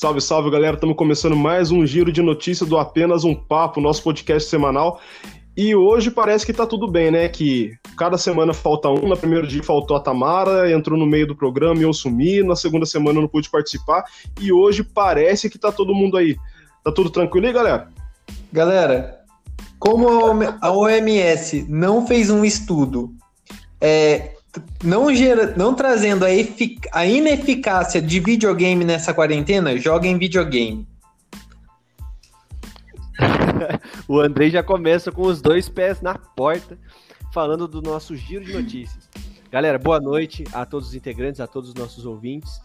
Salve, salve, galera. Estamos começando mais um giro de notícias do Apenas um Papo, nosso podcast semanal. E hoje parece que tá tudo bem, né? Que cada semana falta um. No primeiro dia faltou a Tamara, entrou no meio do programa e eu sumi. Na segunda semana eu não pude participar. E hoje parece que tá todo mundo aí. Tá tudo tranquilo aí, galera? Galera, como a OMS não fez um estudo é, não, gera, não trazendo a, a ineficácia de videogame nessa quarentena, joga em videogame. o Andrei já começa com os dois pés na porta, falando do nosso giro de notícias. Galera, boa noite a todos os integrantes, a todos os nossos ouvintes.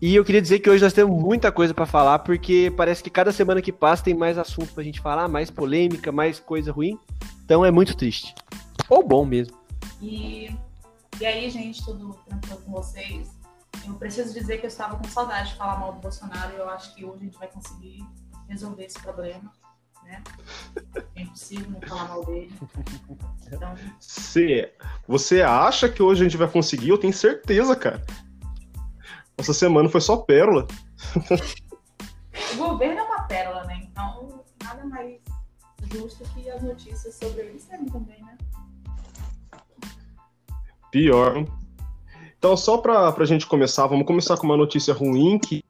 E eu queria dizer que hoje nós temos muita coisa para falar, porque parece que cada semana que passa tem mais assunto pra gente falar, mais polêmica, mais coisa ruim. Então é muito triste. Ou bom mesmo. E e aí, gente, tudo tranquilo com vocês? Eu preciso dizer que eu estava com saudade de falar mal do Bolsonaro e eu acho que hoje a gente vai conseguir resolver esse problema, né? É impossível não falar mal dele. Então... Você, você acha que hoje a gente vai conseguir? Eu tenho certeza, cara. Essa semana foi só pérola. O governo é uma pérola, né? Então, nada mais justo que as notícias sobre ele serem também, né? Pior. Então, só para a gente começar, vamos começar com uma notícia ruim que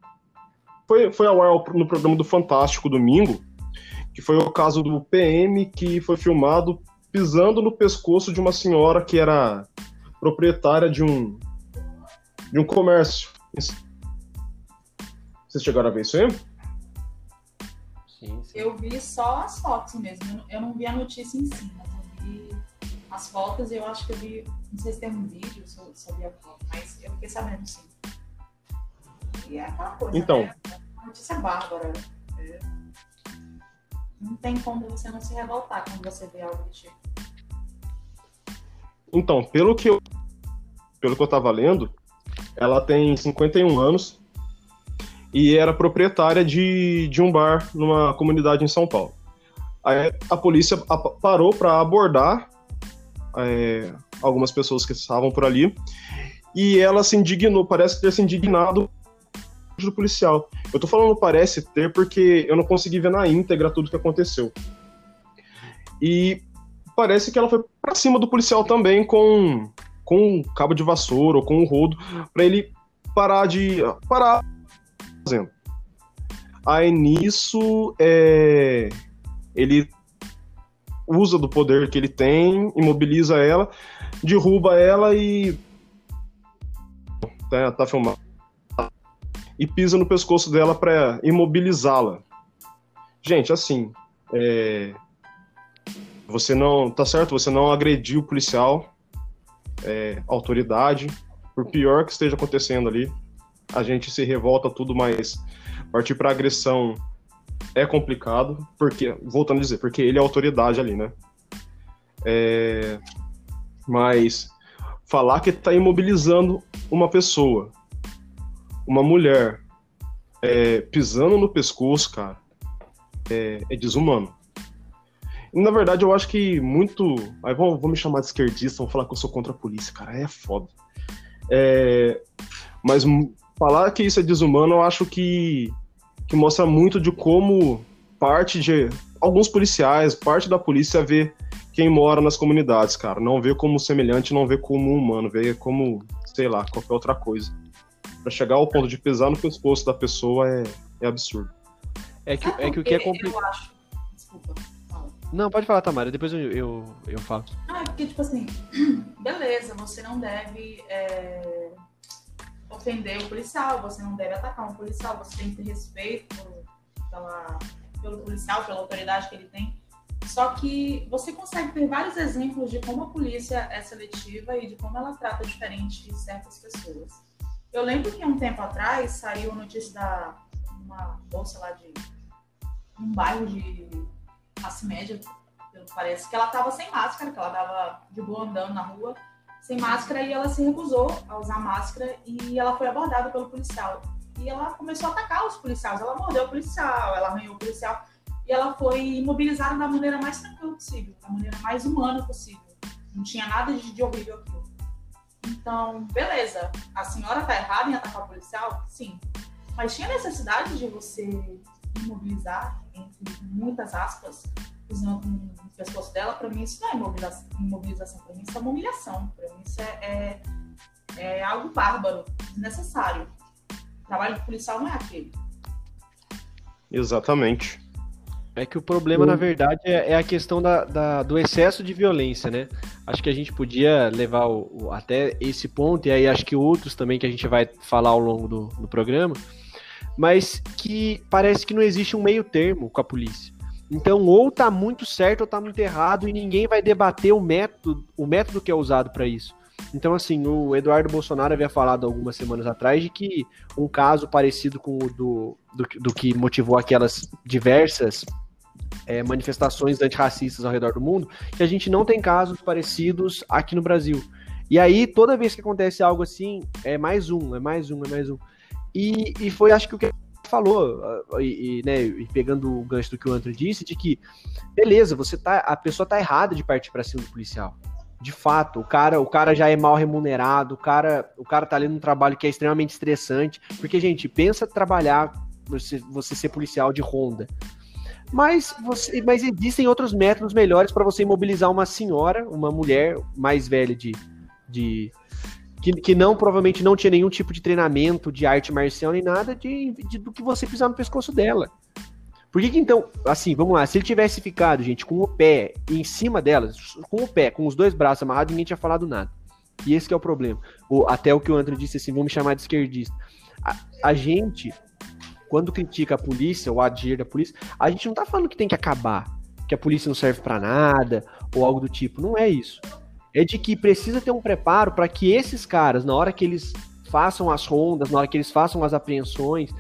foi, foi ao ar no programa do Fantástico domingo, que foi o caso do PM que foi filmado pisando no pescoço de uma senhora que era proprietária de um de um comércio. Vocês chegaram a ver isso aí? Sim, sim. Eu vi só as fotos mesmo, eu não vi a notícia em si, mas eu vi as fotos eu acho que eu vi, não sei se tem um vídeo sobre a foto, mas eu fiquei sabendo sim. E é aquela coisa, então, né? Uma notícia bárbara. É. Não tem como você não se revoltar quando você vê algo do tipo. Então, pelo que eu, pelo que eu tava lendo, ela tem 51 anos e era proprietária de, de um bar numa comunidade em São Paulo. Aí a polícia parou para abordar é, algumas pessoas que estavam por ali, e ela se indignou, parece ter se indignado do policial. Eu tô falando parece ter porque eu não consegui ver na íntegra tudo que aconteceu. E parece que ela foi para cima do policial também com com um cabo de vassoura ou com um rodo para ele parar de parar fazendo. Aí nisso é, ele usa do poder que ele tem, imobiliza ela, derruba ela e. Tá, tá filmado. E pisa no pescoço dela para imobilizá-la. Gente, assim. É... Você não. Tá certo? Você não agrediu o policial, é, autoridade. Por pior que esteja acontecendo ali, a gente se revolta tudo, mas partir para agressão é complicado, porque, voltando a dizer, porque ele é autoridade ali, né? É, mas falar que está imobilizando uma pessoa, uma mulher, é, pisando no pescoço, cara, é, é, desumano. E, na verdade, eu acho que muito. Aí vão, vão me chamar de esquerdista, vão falar que eu sou contra a polícia, cara, é foda. É, mas falar que isso é desumano, eu acho que que mostra muito de como parte de alguns policiais, parte da polícia vê quem mora nas comunidades, cara. Não vê como semelhante, não vê como humano, vê como, sei lá, qualquer outra coisa. Para chegar ao ponto de pesar no pescoço da pessoa é, é absurdo. É que, é que o que é complicado. Desculpa. Não, pode falar, Tamara, depois eu, eu, eu falo. Ah, é porque, tipo assim, beleza, você não deve é, ofender o policial, você não deve atacar um policial, você tem que ter respeito pela, pelo policial, pela autoridade que ele tem. Só que você consegue ter vários exemplos de como a polícia é seletiva e de como ela trata diferente certas pessoas. Eu lembro que um tempo atrás saiu a notícia da uma bolsa lá de um bairro de classe média, parece que ela estava sem máscara, que ela estava de boa andando na rua sem máscara e ela se recusou a usar máscara e ela foi abordada pelo policial. E ela começou a atacar os policiais, ela mordeu o policial, ela arranhou o policial e ela foi imobilizada da maneira mais tranquila possível, da maneira mais humana possível. Não tinha nada de, de horrível aquilo. Então, beleza, a senhora tá errada em atacar o policial? Sim. Mas tinha necessidade de você imobilizar, entre muitas aspas, usando no pescoço dela, para mim isso não é imobilização, imobilização para mim isso é uma humilhação, mim isso é, é, é, algo bárbaro, desnecessário. O trabalho do policial não é aquele. Exatamente. É que o problema, na verdade, é, é a questão da, da, do excesso de violência, né? Acho que a gente podia levar o, o, até esse ponto, e aí acho que outros também que a gente vai falar ao longo do, do programa, mas que parece que não existe um meio termo com a polícia. Então, ou tá muito certo ou tá muito errado, e ninguém vai debater o método, o método que é usado para isso. Então, assim, o Eduardo Bolsonaro havia falado algumas semanas atrás de que um caso parecido com o do, do, do que motivou aquelas diversas é, manifestações antirracistas ao redor do mundo, que a gente não tem casos parecidos aqui no Brasil. E aí, toda vez que acontece algo assim, é mais um, é mais um, é mais um. E, e foi, acho que o que falou, e, e, né, e pegando o gancho do que o Antônio disse, de que, beleza, você tá, a pessoa tá errada de partir para cima do policial. De fato, o cara, o cara já é mal remunerado, o cara, o cara tá ali num trabalho que é extremamente estressante, porque, gente, pensa trabalhar, você, você ser policial de ronda. Mas, você, mas existem outros métodos melhores para você imobilizar uma senhora, uma mulher mais velha de. de que, que não provavelmente não tinha nenhum tipo de treinamento de arte marcial nem nada de, de do que você pisar no pescoço dela. Por que, que então, assim, vamos lá, se ele tivesse ficado, gente, com o pé em cima dela, com o pé, com os dois braços amarrados, ninguém tinha falado nada. E esse é o problema. Até o que o André disse assim, vamos me chamar de esquerdista. A, a gente quando critica a polícia ou agir da polícia, a gente não tá falando que tem que acabar, que a polícia não serve para nada ou algo do tipo. Não é isso. É de que precisa ter um preparo para que esses caras, na hora que eles façam as rondas, na hora que eles façam as apreensões,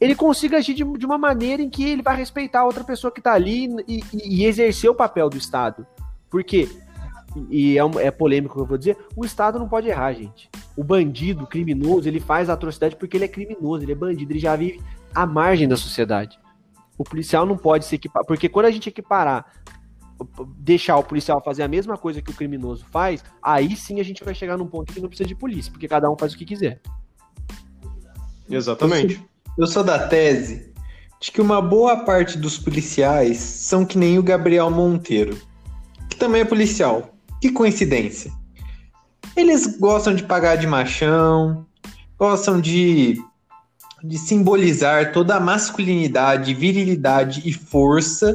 ele consiga agir de, de uma maneira em que ele vai respeitar a outra pessoa que tá ali e, e, e exercer o papel do Estado. Porque e é, é polêmico que eu vou dizer, o Estado não pode errar, gente. O bandido, o criminoso, ele faz a atrocidade porque ele é criminoso, ele é bandido, ele já vive à margem da sociedade. O policial não pode se equipar, porque quando a gente equiparar, deixar o policial fazer a mesma coisa que o criminoso faz, aí sim a gente vai chegar num ponto que não precisa de polícia, porque cada um faz o que quiser. Exatamente. Eu sou da tese de que uma boa parte dos policiais são que nem o Gabriel Monteiro, que também é policial, que coincidência. Eles gostam de pagar de machão, gostam de, de simbolizar toda a masculinidade, virilidade e força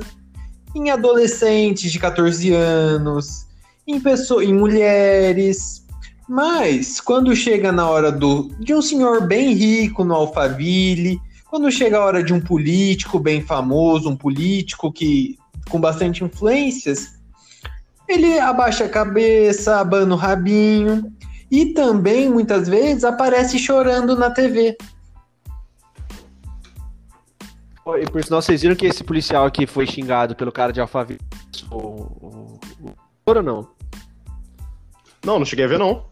em adolescentes de 14 anos, em, pessoas, em mulheres. Mas quando chega na hora do, de um senhor bem rico no Alphaville, quando chega a hora de um político bem famoso, um político que com bastante influências, ele abaixa a cabeça, abana o rabinho e também muitas vezes aparece chorando na TV. E por sinal, vocês viram que esse policial aqui foi xingado pelo cara de Alphaville? O, o, o... ou não? Não, não cheguei a ver não.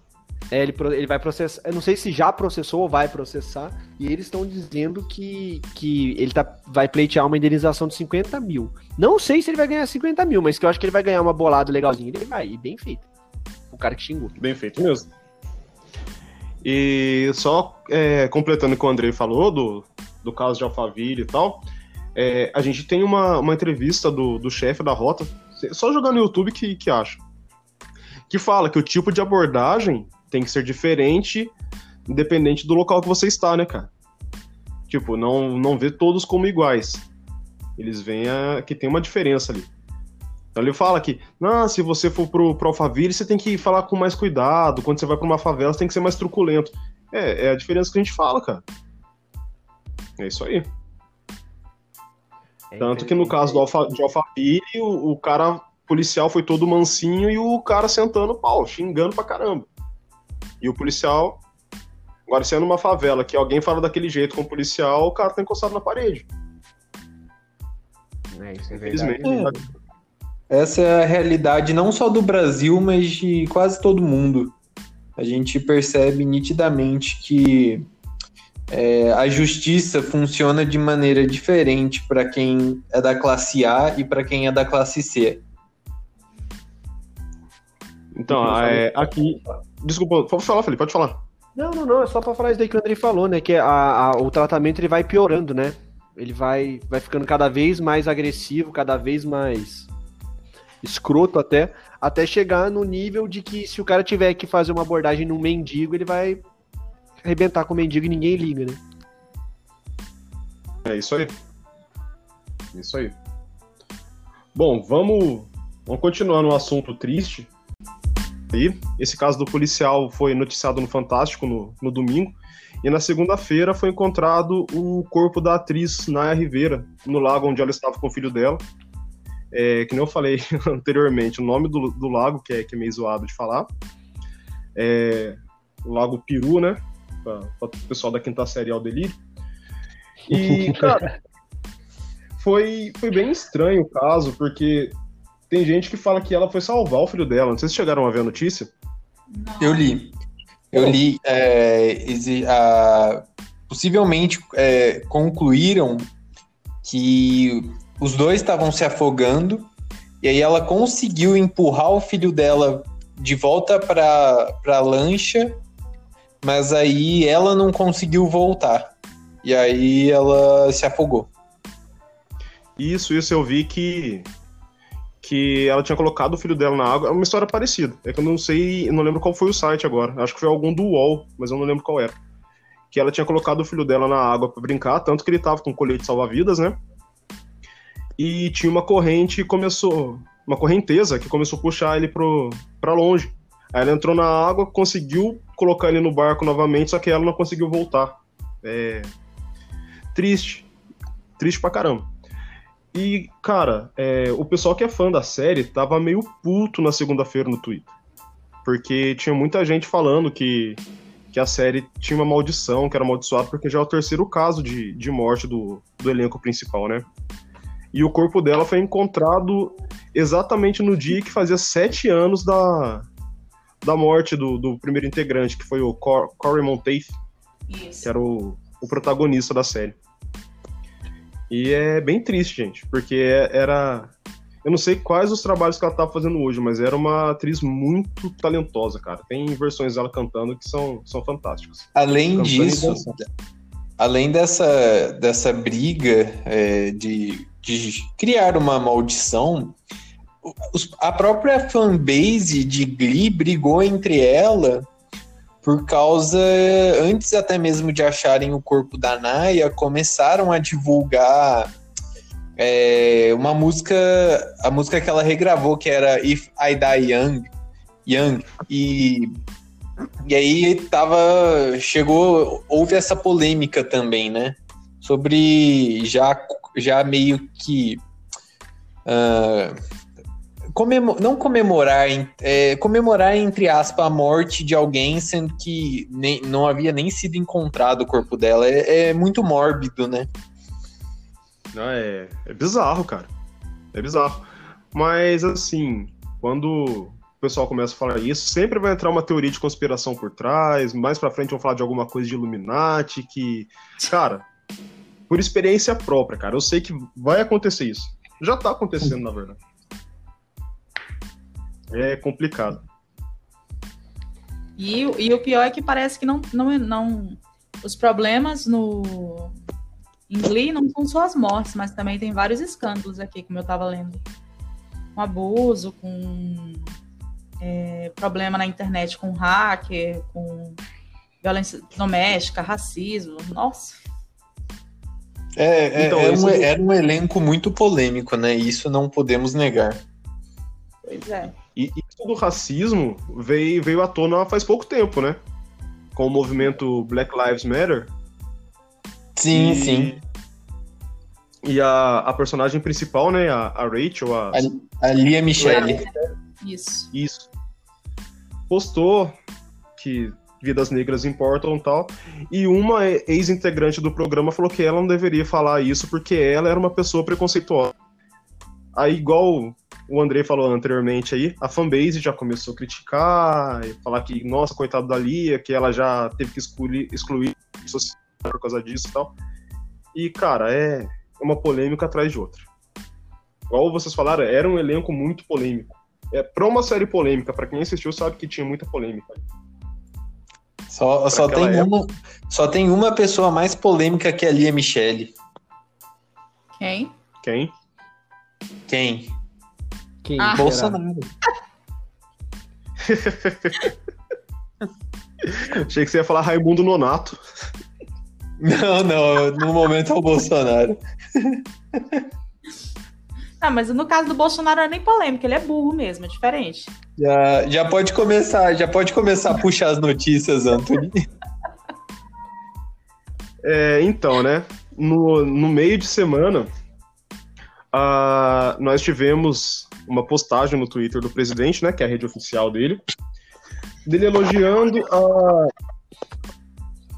É, ele, ele vai processar. Eu não sei se já processou ou vai processar. E eles estão dizendo que, que ele tá, vai pleitear uma indenização de 50 mil. Não sei se ele vai ganhar 50 mil, mas que eu acho que ele vai ganhar uma bolada legalzinha. Ele vai, e bem feito. O cara que xingou. Bem feito mesmo. E só é, completando o que o Andrei falou do, do caso de Alphaville e tal, é, a gente tem uma, uma entrevista do, do chefe da rota, só jogar no YouTube que, que acha, que fala que o tipo de abordagem tem que ser diferente, independente do local que você está, né, cara? Tipo, não, não vê todos como iguais. Eles veem a, que tem uma diferença ali. Então ele fala que, não, se você for pro, pro Alphaville, você tem que falar com mais cuidado. Quando você vai pra uma favela, você tem que ser mais truculento. É, é a diferença que a gente fala, cara. É isso aí. É Tanto que no caso do Alfa, de Alphaville, o, o cara policial foi todo mansinho e o cara sentando pau, xingando pra caramba. E o policial. Agora, se é numa favela que alguém fala daquele jeito com o policial, o cara tá encostado na parede. É, isso é verdade. É. Essa é a realidade não só do Brasil, mas de quase todo mundo. A gente percebe nitidamente que é, a justiça funciona de maneira diferente para quem é da classe A e para quem é da classe C. Então, é, aqui, Desculpa, pode falar, Felipe, pode falar. Não, não, não, é só pra falar isso daí que o André falou, né? Que a, a, o tratamento ele vai piorando, né? Ele vai, vai ficando cada vez mais agressivo, cada vez mais escroto até, até chegar no nível de que se o cara tiver que fazer uma abordagem num mendigo, ele vai arrebentar com o mendigo e ninguém liga, né? É isso aí. Isso aí. Bom, vamos, vamos continuar no assunto triste. Aí, esse caso do policial foi noticiado no Fantástico no, no domingo. E na segunda-feira foi encontrado o corpo da atriz Naya Rivera, no lago onde ela estava com o filho dela. É, que nem eu falei anteriormente, o nome do, do lago, que é, que é meio zoado de falar, é o Lago Peru, né? Para o pessoal da quinta série ao delírio. E, cara, foi, foi bem estranho o caso, porque tem gente que fala que ela foi salvar o filho dela. Não sei se chegaram a ver a notícia. Não. Eu li. Eu li. É, a, possivelmente é, concluíram que os dois estavam se afogando e aí ela conseguiu empurrar o filho dela de volta para a lancha, mas aí ela não conseguiu voltar. E aí ela se afogou. Isso, isso eu vi que que ela tinha colocado o filho dela na água. É uma história parecida. É que eu não sei, eu não lembro qual foi o site agora. Acho que foi algum do UOL, mas eu não lembro qual era. Que ela tinha colocado o filho dela na água para brincar, tanto que ele tava com colete salva-vidas, né? E tinha uma corrente começou, uma correnteza que começou a puxar ele pro, pra longe. Aí ela entrou na água, conseguiu colocar ele no barco novamente, só que ela não conseguiu voltar. É... Triste. Triste pra caramba. E, cara, é, o pessoal que é fã da série tava meio puto na segunda-feira no Twitter. Porque tinha muita gente falando que, que a série tinha uma maldição, que era amaldiçoada, porque já é o terceiro caso de, de morte do, do elenco principal, né? E o corpo dela foi encontrado exatamente no dia que fazia sete anos da, da morte do, do primeiro integrante, que foi o Cor Corey Monteith, Isso. que era o, o protagonista da série. E é bem triste, gente, porque era. Eu não sei quais os trabalhos que ela tava fazendo hoje, mas era uma atriz muito talentosa, cara. Tem versões dela cantando que são, são fantásticas. Além cantando disso, além dessa, dessa briga é, de, de criar uma maldição, a própria fanbase de Glee brigou entre ela por causa, antes até mesmo de acharem o corpo da Naya, começaram a divulgar é, uma música, a música que ela regravou, que era If I Die Young, Young. E, e aí tava, chegou, houve essa polêmica também, né, sobre já, já meio que... Uh, comemor, não comemorar, é, comemorar entre aspas a morte de alguém, sendo que nem, não havia nem sido encontrado o corpo dela. É, é muito mórbido, né? Não, é, é bizarro, cara. É bizarro. Mas assim, quando o pessoal começa a falar isso, sempre vai entrar uma teoria de conspiração por trás. Mais pra frente vão falar de alguma coisa de Illuminati, que. Cara, por experiência própria, cara, eu sei que vai acontecer isso. Já tá acontecendo, na verdade é complicado. E, e o pior é que parece que não, não, não os problemas no em Glee não são só as mortes, mas também tem vários escândalos aqui, como eu estava lendo. Com abuso, com é, problema na internet com hacker, com violência doméstica, racismo. Nossa. É, é, então, é um, era um elenco muito polêmico, né? Isso não podemos negar. Pois é. E isso do racismo veio, veio à tona faz pouco tempo, né? Com o movimento Black Lives Matter. Sim, e, sim. E a, a personagem principal, né? A, a Rachel, a, a, a Lia Michelle. Isso. Isso. Postou que vidas negras importam e tal. E uma ex-integrante do programa falou que ela não deveria falar isso porque ela era uma pessoa preconceituosa. Aí, igual o André falou anteriormente aí, a fanbase já começou a criticar, e falar que, nossa, coitado da Lia, que ela já teve que excluir, excluir por causa disso e tal. E, cara, é uma polêmica atrás de outra. Igual vocês falaram, era um elenco muito polêmico. É, pra uma série polêmica, para quem assistiu sabe que tinha muita polêmica. Só, só, tem uma, só tem uma pessoa mais polêmica que a Lia Michele. Quem? Quem? Quem? Quem Ah. Bolsonaro. Achei que você ia falar Raimundo Nonato. Não, não, no momento é o Bolsonaro. Ah, mas no caso do Bolsonaro não é nem polêmica, ele é burro mesmo, é diferente. Já, já pode começar, já pode começar a puxar as notícias, Anthony. É, então, né? No, no meio de semana, ah, nós tivemos uma postagem no Twitter do presidente, né? Que é a rede oficial dele, dele elogiando a.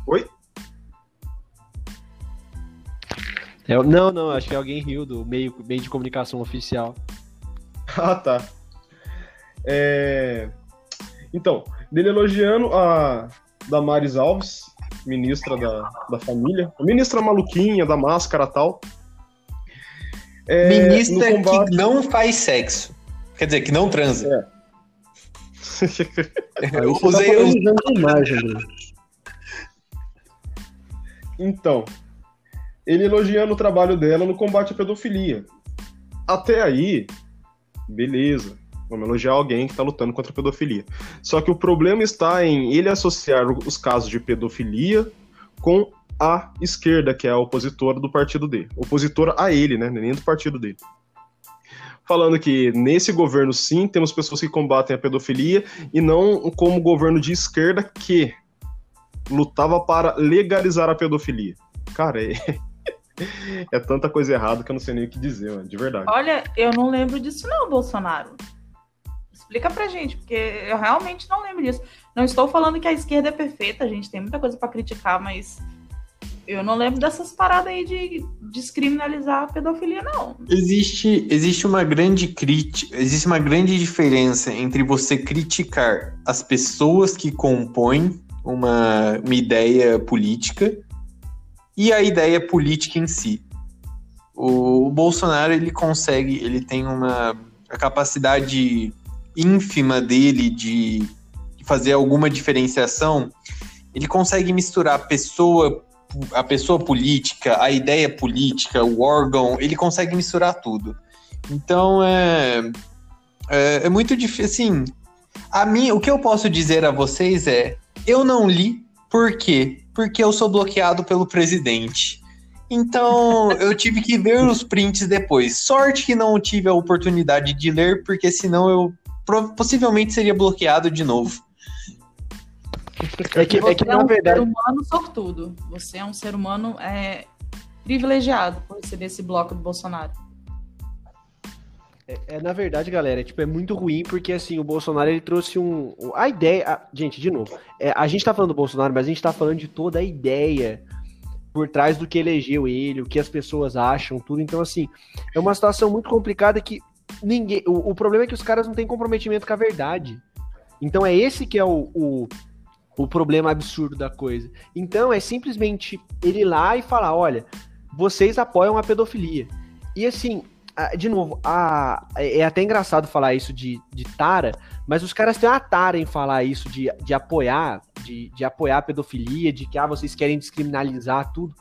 Oi? É, não, não, acho que alguém riu do meio, meio de comunicação oficial. Ah, tá. É, Então, dele elogiando a Damares Alves, ministra da, da família, a ministra maluquinha, da máscara tal. É, Ministra que não faz sexo. Quer dizer, que não transa. Eu Aí você usei, tá eu- de imagem, Bruno. Então, ele elogiando o trabalho dela no combate à pedofilia. Até aí, beleza. Vamos elogiar alguém que está lutando contra a pedofilia. Só que o problema está em ele associar os casos de pedofilia com a esquerda, que é a opositora do partido dele. Opositora a ele, né? Nem do partido dele. Falando que nesse governo, sim, temos pessoas que combatem a pedofilia e não como governo de esquerda que lutava para legalizar a pedofilia. Cara, é, é tanta coisa errada que eu não sei nem o que dizer, mano, de verdade. Olha, eu não lembro disso não, Bolsonaro. Explica pra gente, porque eu realmente não lembro disso. Não estou falando que a esquerda é perfeita, a gente tem muita coisa pra criticar, mas eu não lembro dessas paradas aí de descriminalizar a pedofilia, não. Existe, existe uma grande crítica, existe uma grande diferença entre você criticar as pessoas que compõem uma, uma ideia política e a ideia política em si. O, o Bolsonaro ele consegue, ele tem uma a capacidade ínfima dele de, fazer alguma diferenciação. Ele consegue misturar pessoa a pessoa política, a ideia política, o órgão, ele consegue misturar tudo. Então é, é, é muito difícil. Assim, a mim, o que eu posso dizer a vocês é: eu não li, por quê? Porque eu sou bloqueado pelo presidente. Então eu tive que ver os prints depois. Sorte que não tive a oportunidade de ler, porque senão eu possivelmente seria bloqueado de novo. É que, Você é que é na um verdade. ser humano sortudo. Você é um ser humano é, privilegiado por receber esse bloco do Bolsonaro. É, na verdade, galera, é, tipo, é muito ruim porque assim, o Bolsonaro ele trouxe um. um- A ideia. a- gente, de novo, é, a gente tá falando do Bolsonaro, mas a gente tá falando de toda a ideia por trás do que elegeu ele, o que as pessoas acham, tudo. Então, assim, é uma situação muito complicada que ninguém. O, o problema é que os caras não têm comprometimento com a verdade. Então é esse que é o, o, o problema absurdo da coisa. Então é simplesmente ele ir lá e falar: olha, vocês apoiam a pedofilia. E assim, de novo, a- é até engraçado falar isso de, de tara, mas os caras têm uma tara em falar isso de, de apoiar, de, de apoiar a pedofilia, de que ah, vocês querem descriminalizar tudo.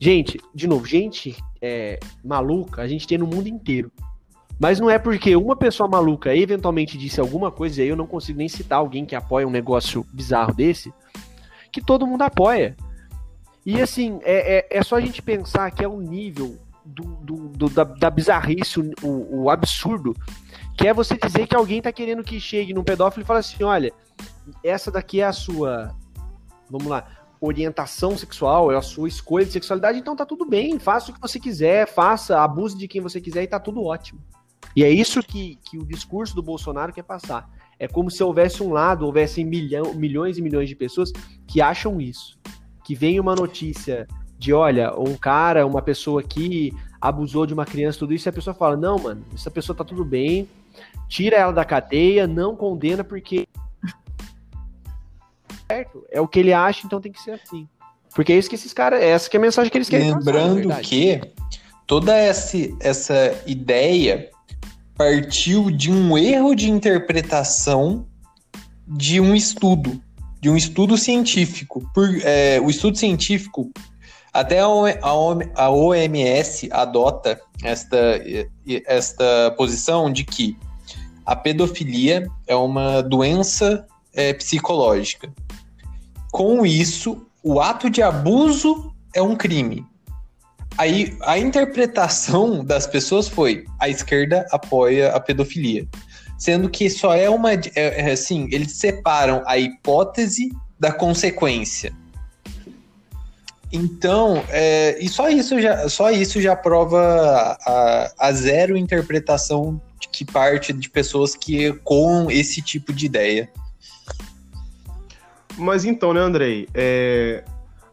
Gente, de novo, gente é, maluca, a gente tem no mundo inteiro. Mas não é porque uma pessoa maluca eventualmente disse alguma coisa, e aí eu não consigo nem citar alguém que apoia um negócio bizarro desse, que todo mundo apoia. E assim, é, é, é só a gente pensar que é o nível do, do- do- da, da bizarrice, o- o absurdo, que é você dizer que alguém tá querendo que chegue num pedófilo e fale assim, olha, essa daqui é a sua, vamos lá, orientação sexual, é a sua escolha de sexualidade, então tá tudo bem, faça o que você quiser, faça, abuse de quem você quiser e tá tudo ótimo. E é isso que, que o discurso do Bolsonaro quer passar. É como se houvesse um lado, houvessem milhão, milhões e milhões de pessoas que acham isso. Que vem uma notícia de, olha, um cara, uma pessoa aqui abusou de uma criança, tudo isso, e a pessoa fala, não, mano, essa pessoa tá tudo bem, tira ela da cadeia, não condena, porque certo, é o que ele acha, então tem que ser assim. Porque é isso que esses caras, essa que é a mensagem que eles querem passar, Lembrando verdade. que toda essa, essa ideia partiu de um erro de interpretação de um estudo, de um estudo científico. Por, é, o estudo científico, até a, OMS adota esta, esta posição de que a pedofilia é uma doença é, psicológica. Com isso, o ato de abuso é um crime. Aí a interpretação das pessoas foi: a esquerda apoia a pedofilia, sendo que só é uma, é, é, assim, eles separam a hipótese da consequência. Então, é, e só isso já, só isso já prova a, a zero interpretação que parte de pessoas que com esse tipo de ideia. Mas então, né, Andrei? É...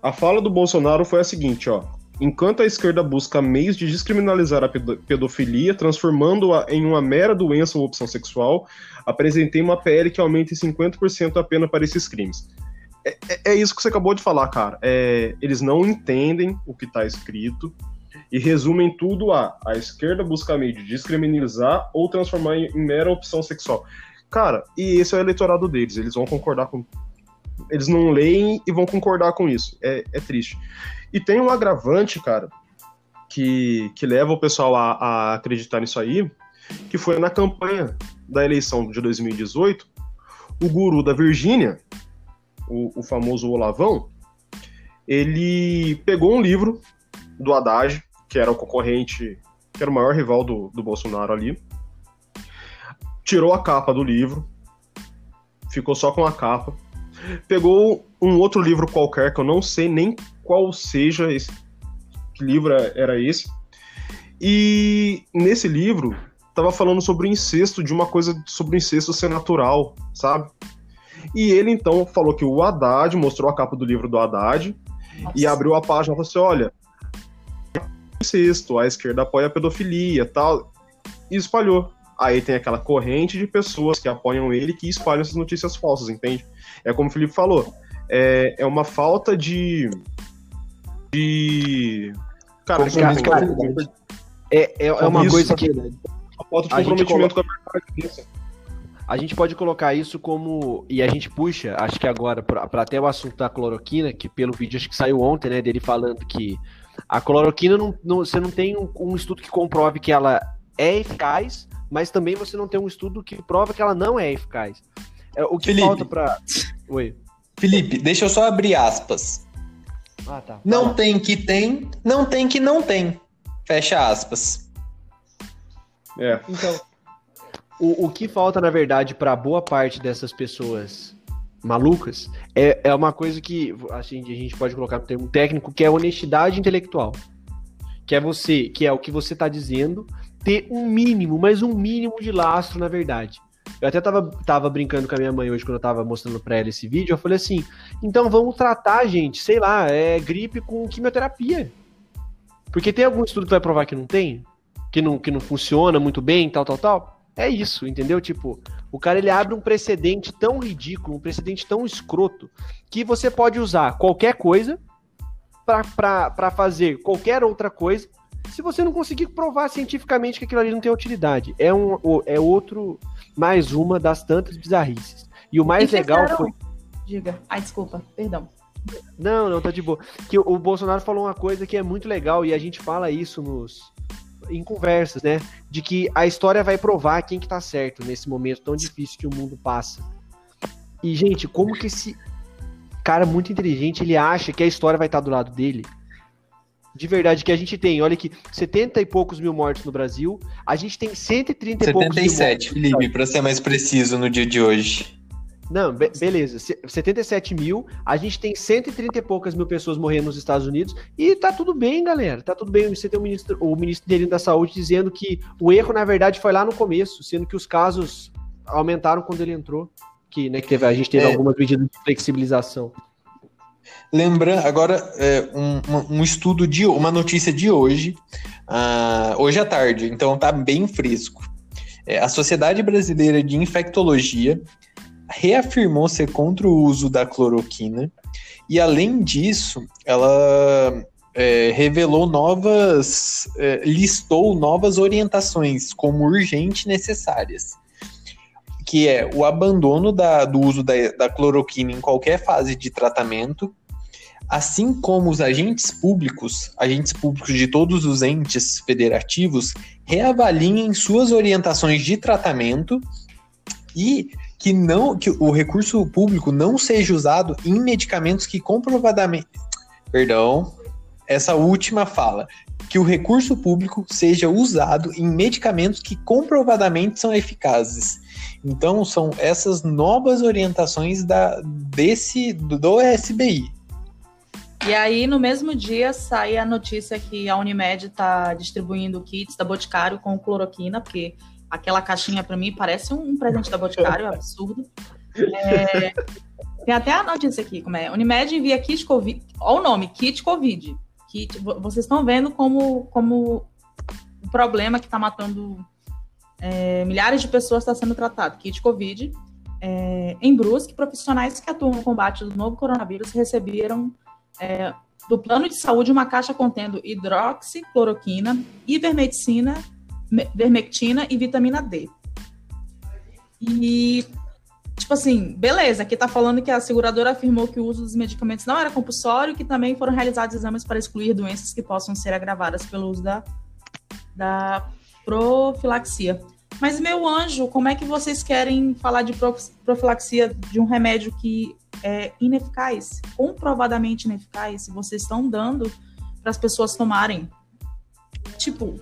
A fala do Bolsonaro foi a seguinte, ó. Enquanto a esquerda busca meios de descriminalizar a pedofilia, transformando-a em uma mera doença ou opção sexual, apresentei uma PL que aumente 50% a pena para esses crimes. É, é, é, isso que você acabou de falar, cara. É, eles não entendem o que está escrito e resumem tudo a a esquerda busca meio de descriminalizar ou transformar em, em mera opção sexual. Cara, e esse é o eleitorado deles. Eles vão concordar com eles não leem e vão concordar com isso. É, é triste. E tem um agravante, cara, que, que leva o pessoal a, a acreditar nisso aí, que foi na campanha da eleição de 2018, o guru da Virgínia, o, o famoso Olavão, ele pegou um livro do Haddad, que era o concorrente, que era o maior rival do, do Bolsonaro ali, tirou a capa do livro, ficou só com a capa, pegou um outro livro qualquer, que eu não sei nem qual seja esse que livro era esse. E nesse livro tava falando sobre o incesto, de uma coisa sobre o incesto ser natural, sabe? E ele então falou que o Haddad mostrou a capa do livro do Haddad Nossa. e abriu a página e falou assim: olha, incesto, a esquerda apoia a pedofilia tal. E espalhou. Aí tem aquela corrente de pessoas que apoiam ele que espalham essas notícias falsas, entende? É como o Felipe falou, é, é uma falta de. De. Cara, cara, cara é, é, é uma coisa que. Uma falta de comprometimento coloca... com a. A gente pode colocar isso como. E a gente puxa, acho que agora, para até o assunto da cloroquina, que pelo vídeo acho que saiu ontem, né, dele falando que a cloroquina não, não você não tem um, um, estudo que comprove que ela é eficaz, mas também você não tem um estudo que prova que ela não é eficaz. É, o que Felipe, falta para. Oi. Felipe, deixa eu só abrir aspas. Ah, tá. Não tem que tem, não tem que não tem. Fecha aspas. É. Então, o, o que falta, na verdade, para boa parte dessas pessoas malucas é, é uma coisa que assim, a gente pode colocar no termo técnico, que é honestidade intelectual. Que é você, que é o que você está dizendo, ter um mínimo, mas um mínimo de lastro na verdade. Eu até tava, tava brincando com a minha mãe hoje quando eu tava mostrando pra ela esse vídeo. Eu falei assim: então vamos tratar, gente, sei lá, é gripe com quimioterapia. Porque tem algum estudo que vai provar que não tem? Que não, que não funciona muito bem, tal, tal, tal? É isso, entendeu? Tipo, o cara ele abre um precedente tão ridículo, um precedente tão escroto, que você pode usar qualquer coisa para fazer qualquer outra coisa se você não conseguir provar cientificamente que aquilo ali não tem utilidade. É, um, é outro mais uma das tantas bizarrices. E o mais e legal foi. Diga. Ai, desculpa, perdão. Não, não, tá de boa. Que o Bolsonaro falou uma coisa que é muito legal e a gente fala isso nos em conversas, né? De que a história vai provar quem que tá certo nesse momento tão difícil que o mundo passa. E, gente, como que esse cara muito inteligente, ele acha que a história vai estar do lado dele? De verdade que a gente tem. Olha aqui, 70 e poucos mil mortos no Brasil. A gente tem 130 e poucos mil mortos. 77, Felipe, para ser mais preciso no dia de hoje. Não, be beleza. 77 mil. A gente tem 130 e poucas mil pessoas morrendo nos Estados Unidos. E tá tudo bem, galera. Tá tudo bem. Você tem o ministro, o ministro da Saúde dizendo que o erro, na verdade, foi lá no começo, sendo que os casos aumentaram quando ele entrou. Que, né, que teve, a gente teve é. algumas medidas de flexibilização. Lembrando, agora, é, um, um, estudo de uma notícia de hoje, uh, hoje à tarde, então tá bem fresco. É, a Sociedade Brasileira de Infectologia reafirmou ser contra o uso da cloroquina e, além disso, ela é, revelou novas, é, listou novas orientações como urgente necessárias que é o abandono da, do uso da, da cloroquina em qualquer fase de tratamento, assim como os agentes públicos, agentes públicos de todos os entes federativos, reavaliem suas orientações de tratamento e que não que o recurso público não seja usado em medicamentos que comprovadamente, perdão, essa última fala, que o recurso público seja usado em medicamentos que comprovadamente são eficazes. Então são essas novas orientações da desse do SBI. E aí, no mesmo dia, sai a notícia que a Unimed está distribuindo kits da Boticário com cloroquina, porque aquela caixinha, para mim, parece um presente da Boticário, é absurdo. É... Tem até a notícia aqui, como é. Unimed envia kit Covid. Olha o nome, kit Covid. Kit... Vocês estão vendo como, como o problema que está matando é, milhares de pessoas está sendo tratado. Kit Covid. É, em Brusque, profissionais que atuam no combate do novo coronavírus receberam é, do plano de saúde uma caixa contendo hidroxicloroquina, ivermectina, vermectina e vitamina D. E, tipo assim, beleza, aqui tá falando que a seguradora afirmou que o uso dos medicamentos não era compulsório que também foram realizados exames para excluir doenças que possam ser agravadas pelo uso da, da profilaxia. Mas, meu anjo, como é que vocês querem falar de profilaxia de um remédio que é ineficaz, comprovadamente ineficaz, vocês estão dando para as pessoas tomarem. Tipo,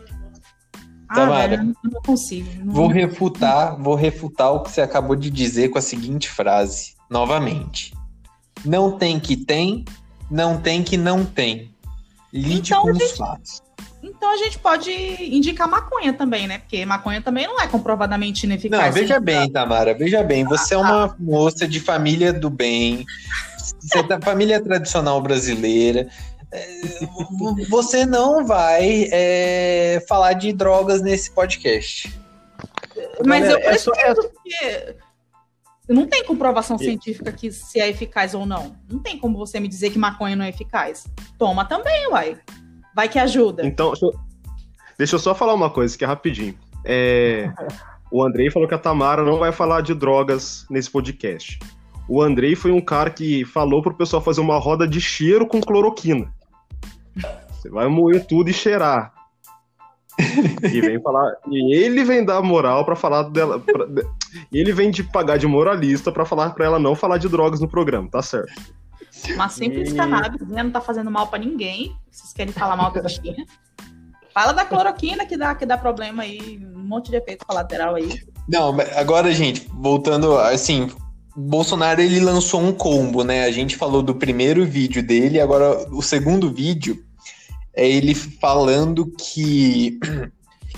ah, velho, eu não consigo. Não... Vou refutar, vou refutar o que você acabou de dizer com a seguinte frase, novamente. Não tem que tem, não tem que não tem. Lide então, com os fatos. Então a gente pode indicar maconha também, né? Porque maconha também não é comprovadamente ineficaz. Não, veja bem, Tamara, veja bem. Você é uma moça de família do bem, você é da família tradicional brasileira. É, você não vai é, falar de drogas nesse podcast. Mas Galera, eu preciso, é só... porque não tem comprovação e... científica que se é eficaz ou não. Não tem como você me dizer que maconha não é eficaz. Toma também, uai. Vai que ajuda. Então, deixa eu só falar uma coisa que é rapidinho. É, o Andrei falou que a Tamara não vai falar de drogas nesse podcast. O Andrei foi um cara que falou pro pessoal fazer uma roda de cheiro com cloroquina. Você vai moer tudo e cheirar. e vem falar. E ele vem dar moral para falar dela. Pra, ele vem de pagar de moralista para falar para ela não falar de drogas no programa, tá certo? Uma simples e... cannabis, né? Não tá fazendo mal para ninguém. Vocês querem falar mal da bichinha? Fala da cloroquina que dá, que dá problema aí, um monte de efeito colateral aí. Não, agora, gente, voltando, assim, Bolsonaro ele lançou um combo, né? A gente falou do primeiro vídeo dele, agora o segundo vídeo é ele falando que,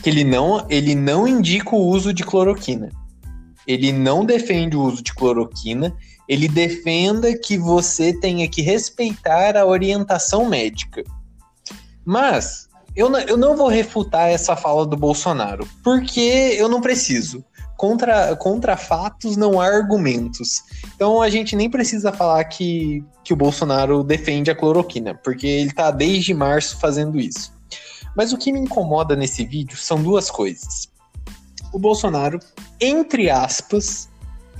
que ele, não, ele não indica o uso de cloroquina. Ele não defende o uso de cloroquina ele defenda que você tenha que respeitar a orientação médica. Mas eu não, eu não vou refutar essa fala do Bolsonaro, porque eu não preciso. Contra, contra fatos não há argumentos. Então a gente nem precisa falar que, que o Bolsonaro defende a cloroquina, porque ele está desde março fazendo isso. Mas o que me incomoda nesse vídeo são duas coisas. O Bolsonaro, entre aspas,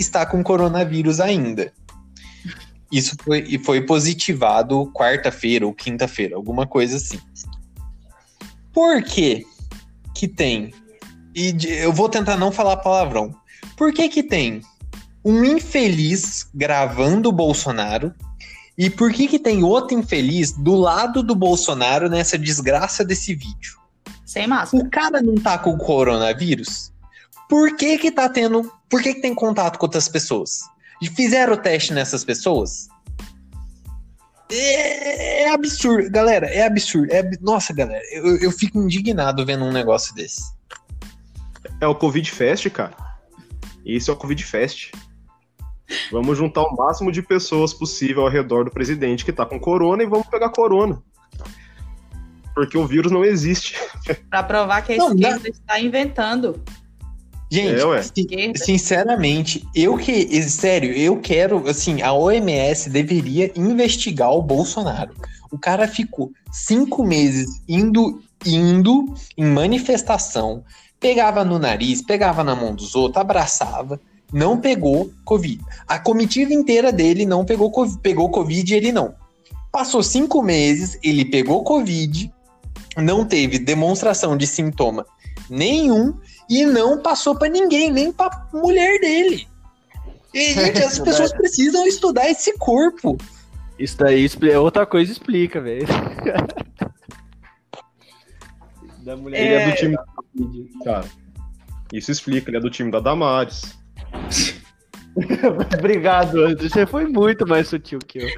está com coronavírus ainda. Isso foi, foi positivado quarta-feira ou quinta-feira, alguma coisa assim. Por que que tem? E eu vou tentar não falar palavrão. Por que que tem um infeliz gravando o Bolsonaro e por que que tem outro infeliz do lado do Bolsonaro nessa desgraça desse vídeo? Sem máscara. O cara não tá com coronavírus? Por que que tá tendo por que, que tem contato com outras pessoas? E fizeram o teste nessas pessoas? É, é absurdo, galera, é absurdo. É, nossa, galera, eu, eu fico indignado vendo um negócio desse. É o Covid Fest, cara. Isso é o Covid Fest. Vamos juntar o máximo de pessoas possível ao redor do presidente que tá com corona e vamos pegar corona. Porque o vírus não existe. Para provar que a não, esquerda não. está inventando. Gente, é, sinceramente, eu que. Sério, eu quero. Assim, a OMS deveria investigar o Bolsonaro. O cara ficou cinco meses indo, indo em manifestação, pegava no nariz, pegava na mão dos outros, abraçava. não pegou Covid. A comitiva inteira dele não pegou, pegou Covid e ele não. Passou cinco meses, ele pegou Covid, não teve demonstração de sintoma nenhum e não passou para ninguém, nem para mulher dele. E, gente, as pessoas precisam estudar esse corpo. Isso daí é outra coisa explica, velho. da mulher. Ele é do time da cara. Isso explica, ele é do time da Damares. Obrigado, André. Você foi muito mais sutil que eu.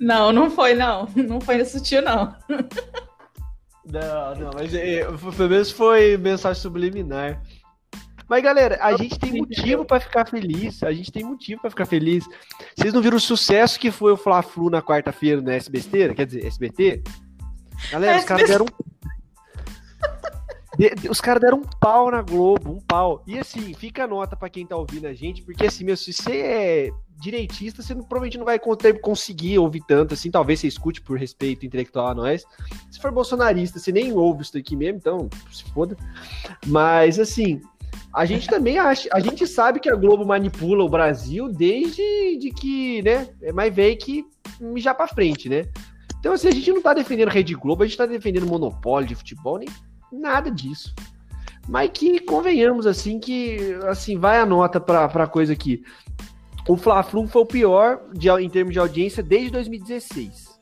Não, não foi, não. Não foi sutil, não. Não, não, mas é, pelo menos foi mensagem subliminar. Mas, galera, a gente tem motivo para ficar feliz. A gente tem motivo para ficar feliz. Vocês não viram o sucesso que foi o Fla-Flu na quarta-feira no SBT? Quer dizer, SBT? Galera, os caras deram. De, os caras deram um pau na Globo, um pau. E assim, fica a nota para quem tá ouvindo a gente, porque assim, meu, se você é direitista, você não, provavelmente não vai conseguir ouvir tanto, assim, talvez você escute por respeito intelectual a nós. Se for bolsonarista, você nem ouve isso daqui mesmo, então se foda. Mas assim, a gente também acha, a gente sabe que a Globo manipula o Brasil desde de que, né, é mais velho que já para frente, né? Então, assim, a gente não tá defendendo Rede Globo, a gente tá defendendo monopólio de futebol, nem nada disso. Mas que convenhamos, assim, que assim, vai a nota pra coisa aqui. O Fla-Flu foi o pior de, em termos de audiência desde 2016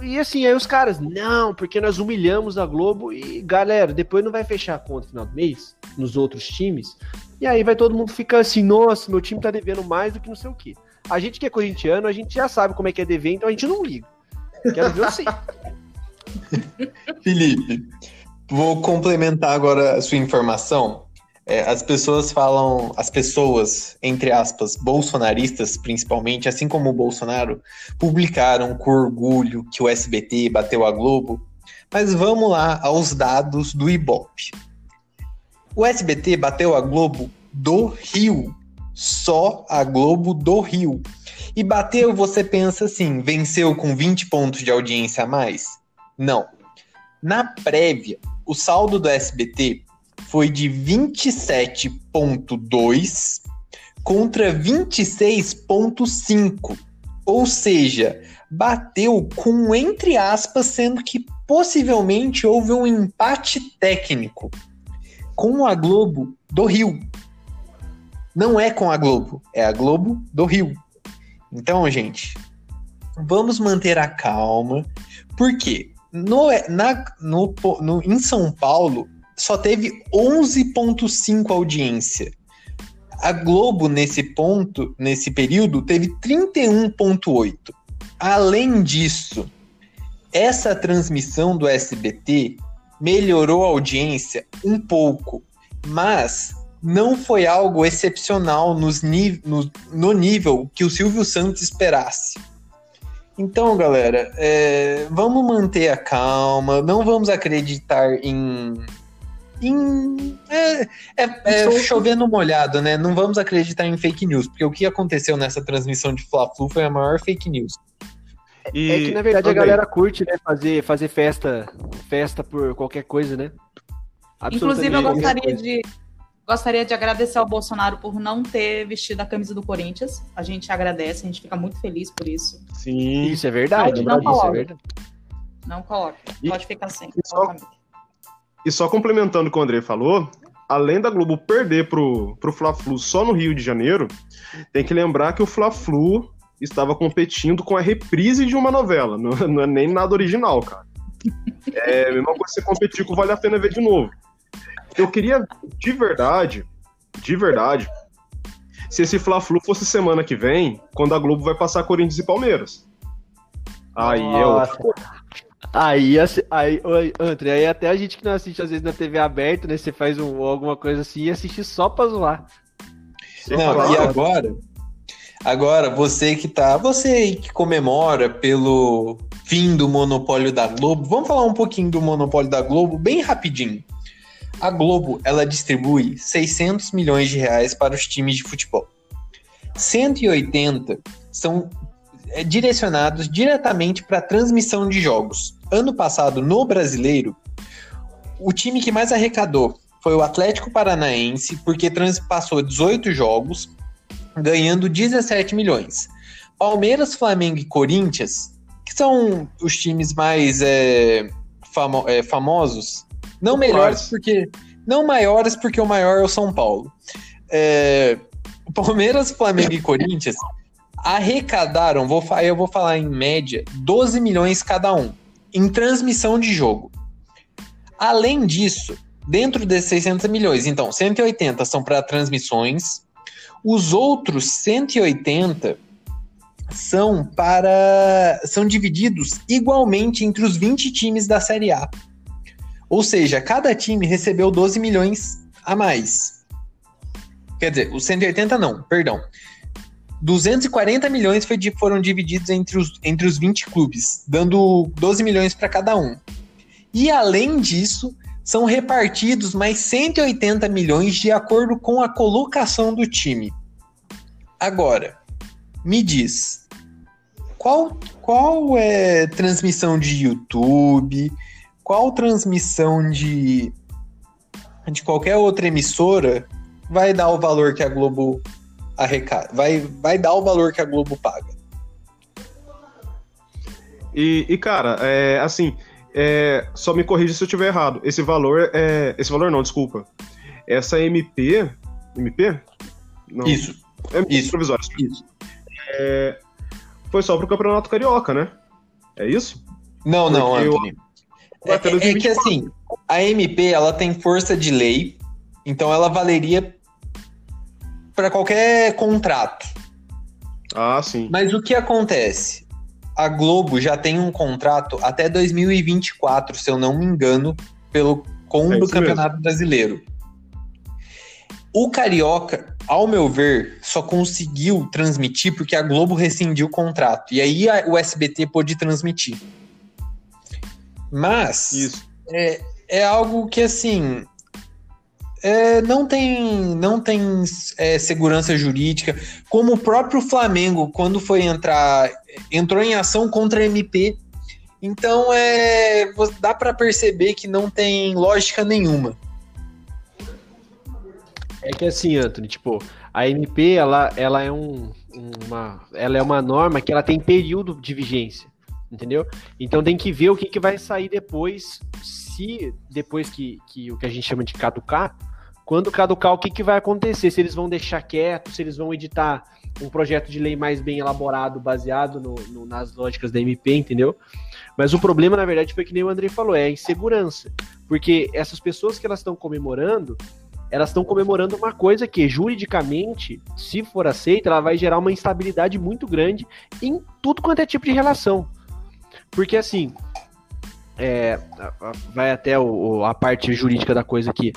e assim, aí os caras, não, porque nós humilhamos a Globo e galera, depois não vai fechar a conta no final do mês, nos outros times. E aí vai todo mundo ficar assim, nossa, meu time tá devendo mais do que não sei o quê. A gente que é corintiano, a gente já sabe como é que é dever, então a gente não liga. Quero ver assim. Felipe, vou complementar agora a sua informação. É, as pessoas falam, as pessoas, entre aspas, bolsonaristas principalmente, assim como o Bolsonaro, publicaram com orgulho que o SBT bateu a Globo. Mas vamos lá aos dados do Ibope. O SBT bateu a Globo do Rio, só a Globo do Rio. E bateu, você pensa assim, venceu com 20 pontos de audiência a mais? Não. Na prévia, o saldo do SBT foi de 27,2 contra 26,5. Ou seja, bateu com entre aspas, sendo que possivelmente houve um empate técnico com a Globo do Rio. Não é com a Globo, é a Globo do Rio. Então, gente, vamos manter a calma, porque no, na, no, no, em São Paulo só teve 11,5 audiência. A Globo, nesse ponto, nesse período, teve 31,8. Além disso, essa transmissão do SBT melhorou a audiência um pouco, mas não foi algo excepcional nos no, no nível que o Silvio Santos esperasse. Então, galera, é, vamos manter a calma, não vamos acreditar em em, é, é, é chovendo molhado, né? Não vamos acreditar em fake news, porque o que aconteceu nessa transmissão de Fla-Flu foi a maior fake news. E... É que na verdade Também. a galera curte, né? Fazer, fazer festa, festa por qualquer coisa, né? Inclusive, eu gostaria de, gostaria de agradecer ao Bolsonaro por não ter vestido a camisa do Corinthians. A gente agradece, a gente fica muito feliz por isso. Sim, isso é verdade. Não, não coloque. É verdade. Não coloque. Pode ficar sem. Só, e só complementando o que o André falou, além da Globo perder pro, pro Fla-Flu só no Rio de Janeiro, tem que lembrar que o Fla-Flu estava competindo com a reprise de uma novela, não, não é nem nada original, cara. É a mesma coisa você competir com Vale a Pena Ver de novo. Eu queria, de verdade, de verdade, se esse Fla-Flu fosse semana que vem, quando a Globo vai passar Corinthians e Palmeiras. Aí Nossa. é outra. Aí, aí, André, aí até a gente que não assiste às vezes na TV aberta, né? Você faz um, alguma coisa assim e assiste só pra zoar. Não, e agora? Agora, você que tá. Você que comemora pelo fim do monopólio da Globo, vamos falar um pouquinho do monopólio da Globo, bem rapidinho. A Globo, ela distribui 600 milhões de reais para os times de futebol. 180 são é, direcionados diretamente para transmissão de jogos. Ano passado, no brasileiro, o time que mais arrecadou foi o Atlético Paranaense, porque transpassou 18 jogos, ganhando 17 milhões. Palmeiras, Flamengo e Corinthians, que são os times mais é, famo é, famosos, não melhores porque não maiores porque o maior é o São Paulo. É, Palmeiras, Flamengo e Corinthians arrecadaram, vou, eu vou falar em média, 12 milhões cada um em transmissão de jogo. Além disso, dentro desses 600 milhões, então, 180 são para transmissões, os outros 180 são para são divididos igualmente entre os 20 times da Série A. Ou seja, cada time recebeu 12 milhões a mais. Quer dizer, os 180 não, perdão. 240 milhões foi, foram divididos entre os, entre os 20 clubes, dando 12 milhões para cada um. E além disso, são repartidos mais 180 milhões de acordo com a colocação do time. Agora, me diz, qual, qual é transmissão de YouTube, qual transmissão de, de qualquer outra emissora vai dar o valor que a Globo arrecada, vai, vai dar o valor que a Globo paga? E, e cara, é, assim, é, só me corrija se eu estiver errado. Esse valor é. Esse valor não, desculpa. Essa MP. MP? Não. Isso. É isso. Provisório. Isso. É, foi só pro Campeonato Carioca, né? É isso? Não, Porque não, Anthony. Eu... É, é, é que assim, a MP ela tem força de lei, então ela valeria para qualquer contrato. Ah, sim. Mas o que acontece? a Globo já tem um contrato até 2024, se eu não me engano, pelo com é o Campeonato mesmo. Brasileiro. O Carioca, ao meu ver, só conseguiu transmitir porque a Globo rescindiu o contrato. E aí a, o SBT pôde transmitir. Mas é, é algo que assim é, não tem, não tem é, segurança jurídica, como o próprio Flamengo, quando foi entrar, entrou em ação contra a MP. Então, é, dá para perceber que não tem lógica nenhuma. É que assim, Anthony, tipo, a MP, ela, ela é um, uma, ela é uma norma que ela tem período de vigência, entendeu? Então tem que ver o que, que vai sair depois, se depois que, que o que a gente chama de caducar, quando caducar, o que, que vai acontecer? Se eles vão deixar quieto, se eles vão editar um projeto de lei mais bem elaborado, baseado no, no, nas lógicas da MP, entendeu? Mas o problema, na verdade, foi que nem o André falou, é a insegurança. Porque essas pessoas que elas estão comemorando, elas estão comemorando uma coisa que, juridicamente, se for aceita, ela vai gerar uma instabilidade muito grande em tudo quanto é tipo de relação. Porque, assim, é, vai até o, a parte jurídica da coisa aqui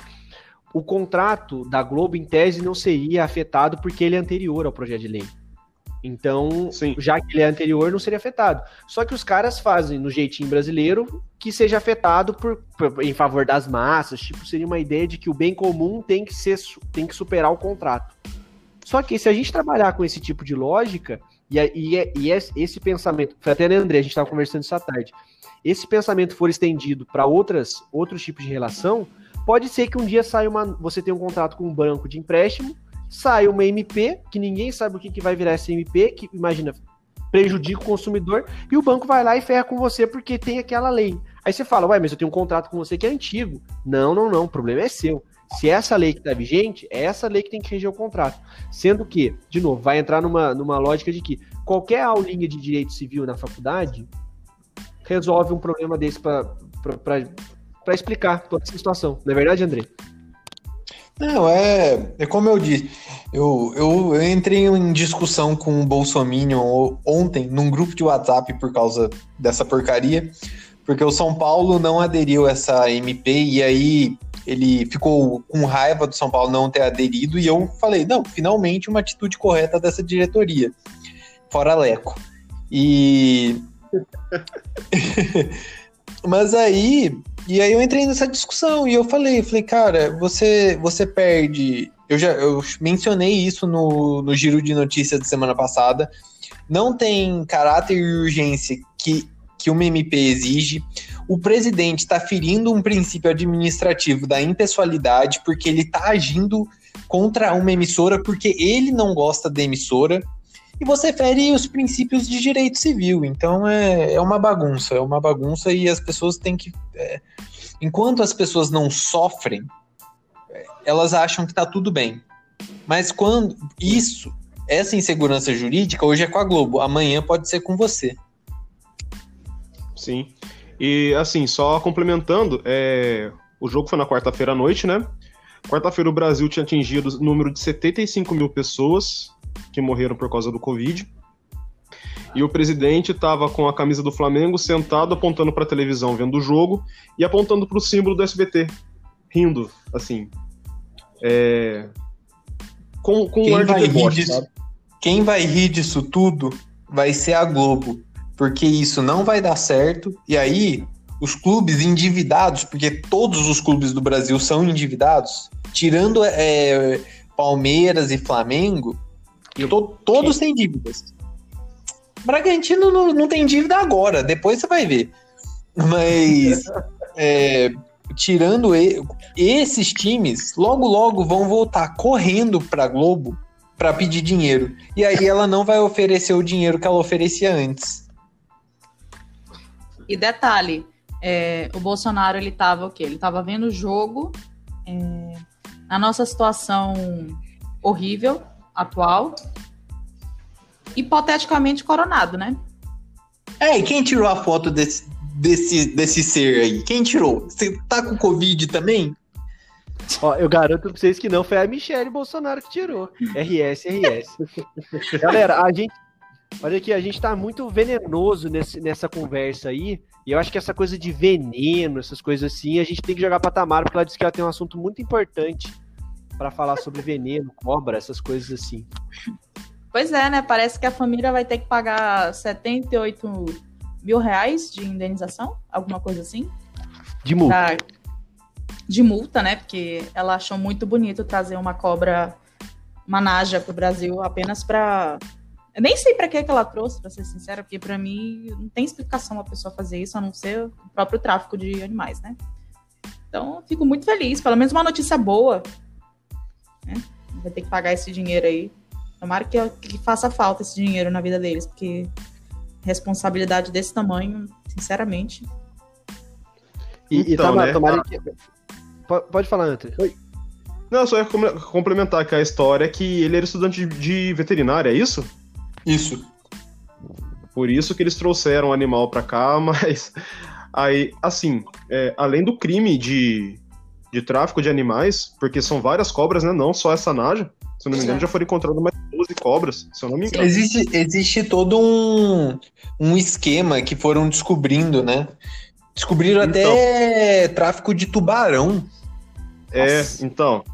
o contrato da Globo, em tese, não seria afetado porque ele é anterior ao projeto de lei. Então, Sim. já que ele é anterior, não seria afetado. Só que os caras fazem no jeitinho brasileiro que seja afetado por, por, em favor das massas. Tipo, seria uma ideia de que o bem comum tem que, ser, tem que superar o contrato. Só que se a gente trabalhar com esse tipo de lógica, e, e, e esse pensamento, foi até né, André, a gente estava conversando isso à tarde, esse pensamento for estendido para outros tipos de relação, Pode ser que um dia saia uma. Você tenha um contrato com um banco de empréstimo, saia uma MP, que ninguém sabe o que, que vai virar essa MP, que imagina, prejudica o consumidor, e o banco vai lá e ferra com você porque tem aquela lei. Aí você fala, ué, mas eu tenho um contrato com você que é antigo. Não, não, não, o problema é seu. Se essa lei que está vigente, é essa lei que tem que reger o contrato. Sendo que, de novo, vai entrar numa, numa lógica de que qualquer aulinha de direito civil na faculdade resolve um problema desse para explicar toda essa situação. Não é verdade, André? Não, é, é como eu disse. Eu, eu, eu entrei em discussão com o Bolsonaro ontem num grupo de WhatsApp por causa dessa porcaria, porque o São Paulo não aderiu a essa MP e aí ele ficou com raiva do São Paulo não ter aderido e eu falei, não, finalmente uma atitude correta dessa diretoria. Fora Leco. E Mas aí e aí eu entrei nessa discussão e eu falei, falei, cara, você você perde. Eu já eu mencionei isso no, no giro de notícias da semana passada. Não tem caráter e urgência que que uma MP exige. O presidente está ferindo um princípio administrativo da impessoalidade, porque ele está agindo contra uma emissora porque ele não gosta da emissora. E você fere os princípios de direito civil. Então é, é uma bagunça, é uma bagunça e as pessoas têm que. É, enquanto as pessoas não sofrem, elas acham que está tudo bem. Mas quando isso, essa insegurança jurídica, hoje é com a Globo, amanhã pode ser com você. Sim. E assim, só complementando, é... o jogo foi na quarta-feira à noite, né? Quarta-feira o Brasil tinha atingido o número de 75 mil pessoas que morreram por causa do Covid. E o presidente estava com a camisa do Flamengo sentado apontando para a televisão vendo o jogo e apontando para o símbolo do SBT, rindo, assim. É... Com, com quem, um ar de vai deboche, rir disso, sabe? quem vai rir disso tudo vai ser a Globo, porque isso não vai dar certo. E aí, os clubes endividados, porque todos os clubes do Brasil são endividados, tirando é, Palmeiras e Flamengo, to- todos têm dívidas. Bragantino não, não tem dívida agora, depois você vai ver. Mas é, tirando e- esses times, logo logo vão voltar correndo para Globo para pedir dinheiro. E aí ela não vai oferecer o dinheiro que ela oferecia antes. E detalhe, é, o Bolsonaro ele tava o quê? Ele tava vendo o jogo, é, na nossa situação horrível, atual, hipoteticamente coronado, né? É, e quem tirou a foto desse, desse, desse ser aí? Quem tirou? Você tá com Covid também? Ó, eu garanto pra vocês que não foi a Michelle Bolsonaro que tirou. RS, RS. Galera, a gente. Olha aqui, a gente tá muito venenoso nesse, nessa conversa aí. E eu acho que essa coisa de veneno, essas coisas assim, a gente tem que jogar pra Tamara, porque ela disse que ela tem um assunto muito importante pra falar sobre veneno, cobra, essas coisas assim. Pois é, né? Parece que a família vai ter que pagar 78 mil reais de indenização, alguma coisa assim. De multa. pra- de multa, né? Porque ela achou muito bonito trazer uma cobra, uma naja pro Brasil apenas pra. Eu nem sei pra que que ela trouxe, pra ser sincera, porque pra mim não tem explicação uma pessoa fazer isso, a não ser o próprio tráfico de animais, né? Então, eu fico muito feliz. Pelo menos uma notícia boa. Né? Vai ter que pagar esse dinheiro aí. Tomara que, que faça falta esse dinheiro na vida deles, porque responsabilidade desse tamanho, sinceramente, E, e Então, Tamara, né? tomara que- Po- Pode falar, Anthony. Oi. Não, só ia com- complementar que a história é que ele era estudante de, de veterinária, é isso? Isso. Por isso que eles trouxeram o animal pra cá, mas aí, assim, é, além do crime de, de tráfico de animais, porque são várias cobras, né? Não só essa naja. Se não me engano, já foram encontradas mais de 12 cobras, se eu não me engano. Existe, existe todo um, um esquema que foram descobrindo, né? Descobriram até tráfico de tubarão. É, Nossa. então.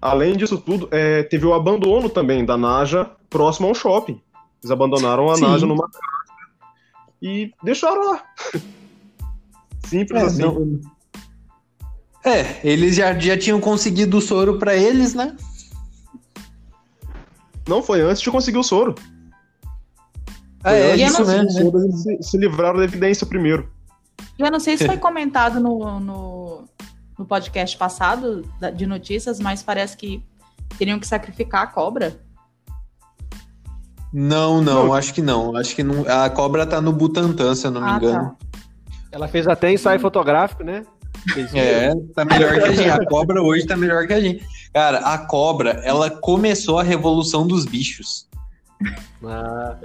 Além disso tudo, é, teve o abandono também da Naja próximo ao shopping. Eles abandonaram a Sim. Naja numa casa e deixaram lá. Simples É, assim. não- É, eles já, já tinham conseguido o soro pra eles, né? Não foi antes de conseguir o soro. Ah, é, eu isso não- mesmo. Né? se, se livraram da evidência primeiro. Eu não sei se foi comentado no, no, no podcast passado de notícias, mas parece que teriam que sacrificar a cobra. Não, não, Não. acho que não. Acho que não. A cobra tá no Butantã, se eu não me Ah, engano. Ela fez até ensaio fotográfico, né? Fez- É, tá melhor que a gente. A cobra hoje tá melhor que a gente. Cara, a cobra, ela começou a revolução dos bichos. Ah,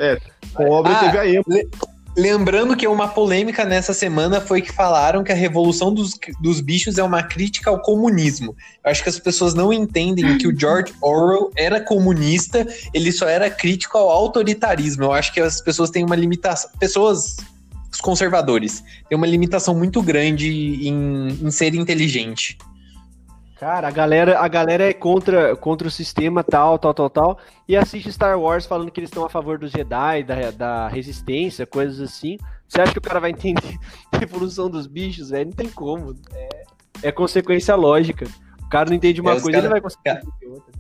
Cobra Ah, teve a. Lembrando que uma polêmica nessa semana foi que falaram que a revolução dos, dos bichos é uma crítica ao comunismo. Eu acho que as pessoas não entendem que o George Orwell era comunista, ele só era crítico ao autoritarismo. Eu acho que as pessoas têm uma limitação. Pessoas, os conservadores, têm uma limitação muito grande em, em ser inteligente. Cara, a galera, a galera é contra, contra o sistema tal, tal, tal, tal, e assiste Star Wars falando que eles estão a favor dos Jedi, da, da resistência, coisas assim. Você acha que o cara vai entender a evolução dos bichos, velho? Não tem como. É, é consequência lógica. O cara não entende uma É, coisa, cara- ele vai conseguir cara- entender outra.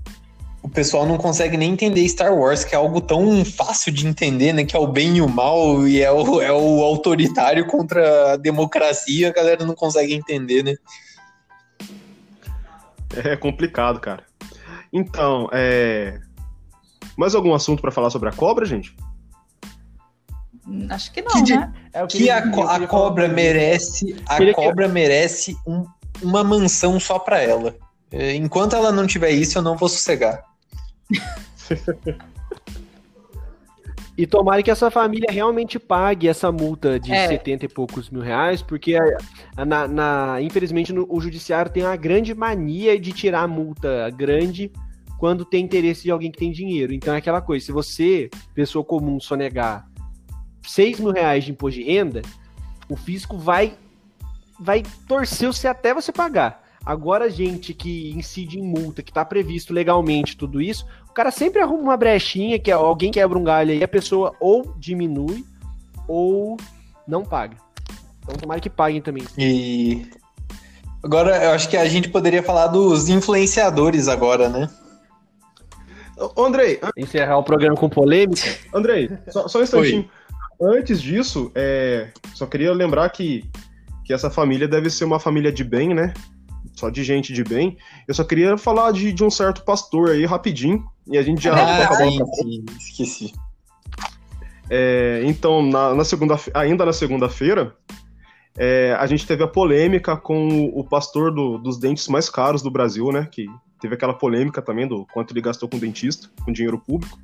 o pessoal não consegue nem entender Star Wars, que é algo tão fácil de entender, né? Que é o bem e o mal, e é o, é o autoritário contra a democracia, a galera não consegue entender, né? É complicado, cara. Então, é. Mais algum assunto pra falar sobre a cobra, gente? Acho que não, Que de- né? É o Que a, co- a cobra merece, a Queria que- cobra merece um- uma mansão só pra ela. É, Enquanto ela não tiver isso, eu não vou sossegar. E tomara que essa família realmente pague essa multa de É. 70 e poucos mil reais, porque a- a- na, na- infelizmente no- o judiciário tem uma grande mania de tirar a multa grande quando tem interesse de alguém que tem dinheiro. Então é aquela coisa, se você, pessoa comum, sonegar 6 mil reais de imposto de renda, o fisco vai, vai torcer você até você pagar. Agora, gente que incide em multa, que tá previsto legalmente tudo isso, cara sempre arruma uma brechinha, que é- alguém quebra um galho aí, a pessoa ou diminui ou não paga. Então tomara que paguem também. E agora eu acho que a gente poderia falar dos influenciadores agora, né? Andrei, Encerrar o programa com polêmica. Andrei, só, só um instantinho. Antes disso, é, só queria lembrar que, que essa família deve ser uma família de bem, né? Só de gente de bem. Eu só queria falar de, de um certo pastor aí, rapidinho. E a gente já Ah, acabou. esqueci. É, então, na, na segunda, ainda na segunda-feira, é, a gente teve a polêmica com o, o pastor do- dos dentes mais caros do Brasil, né? Que teve aquela polêmica também do quanto ele gastou com dentista, com dinheiro público.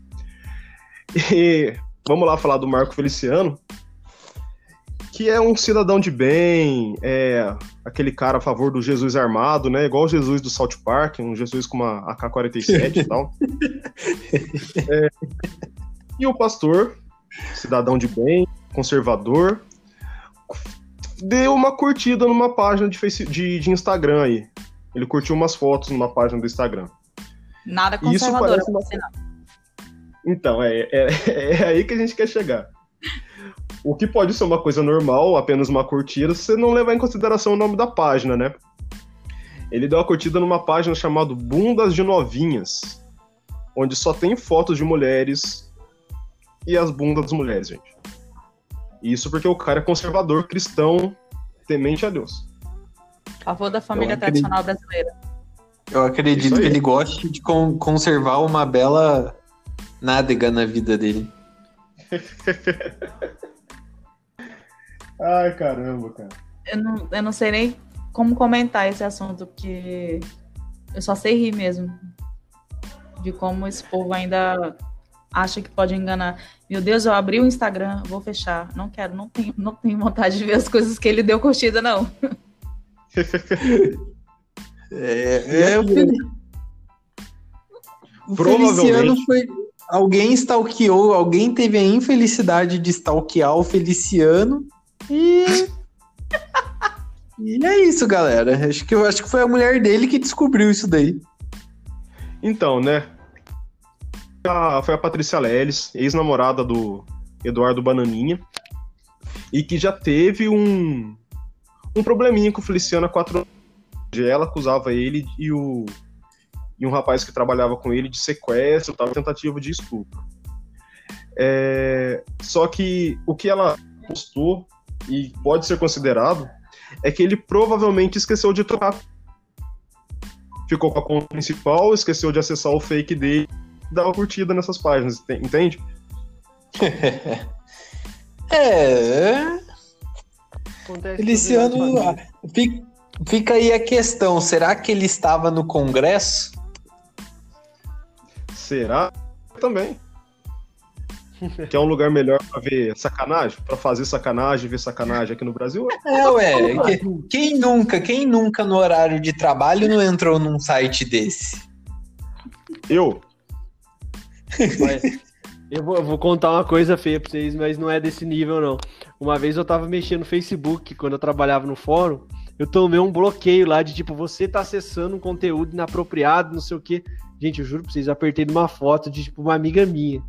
E vamos lá falar do Marco Feliciano, que é um cidadão de bem, é aquele cara a favor do Jesus armado, né? Igual o Jesus do South Park, um Jesus com uma AK-47 e tal. É, e o pastor, cidadão de bem, conservador, deu uma curtida numa página de, face, de, de Instagram aí. Ele curtiu umas fotos numa página do Instagram. Nada Isso conservadora parece uma- você não. Então, é, é, é aí que a gente quer chegar. O que pode ser uma coisa normal, apenas uma curtida, se você não levar em consideração o nome da página, né? Ele deu uma curtida numa página chamada Bundas de Novinhas, onde só tem fotos de mulheres e as bundas das mulheres, gente. Isso porque o cara é conservador, cristão, temente a Deus. A favor da família acredito. tradicional brasileira. Eu acredito que ele goste de con- conservar uma bela nádega na vida dele. Ai, caramba, cara. Eu não, eu não sei nem como comentar esse assunto, porque eu só sei rir mesmo. De como esse povo ainda acha que pode enganar. Meu Deus, eu abri o Instagram, vou fechar. Não quero, não tenho, não tenho vontade de ver as coisas que ele deu curtida, não. É, é o Provavelmente. Feliciano foi. Alguém stalkeou, alguém teve a infelicidade de stalkear o Feliciano e. e é isso, galera. Acho que, eu acho que foi a mulher dele que descobriu isso daí. Então, né? A- foi a Patrícia Leles, ex-namorada do Eduardo Bananinha, e que já teve um, um probleminha com o Feliciano há quatro anos. Ela acusava ele e, o, e um rapaz que trabalhava com ele de sequestro, tal, tentativa de estupro. É, só que o que ela postou, e pode ser considerado, é que ele provavelmente esqueceu de trocar ficou com a conta principal, esqueceu de acessar o fake dele e dar uma curtida nessas páginas, ente- entende? É. Acontece Feliciano. Fica aí a questão: será que ele estava no Congresso? Será? Também. Que é um lugar melhor pra ver sacanagem, pra fazer sacanagem, ver sacanagem aqui no Brasil? É, ué. que- Quem nunca, quem nunca no horário de trabalho não entrou num site desse? Eu. Mas eu, vou, eu vou contar uma coisa feia pra vocês, mas não é desse nível, não. Uma vez eu tava mexendo no Facebook, quando eu trabalhava no fórum, eu tomei um bloqueio lá de tipo, você tá acessando um conteúdo inapropriado, não sei o quê. Gente, eu juro pra vocês, eu apertei numa foto de tipo uma amiga minha.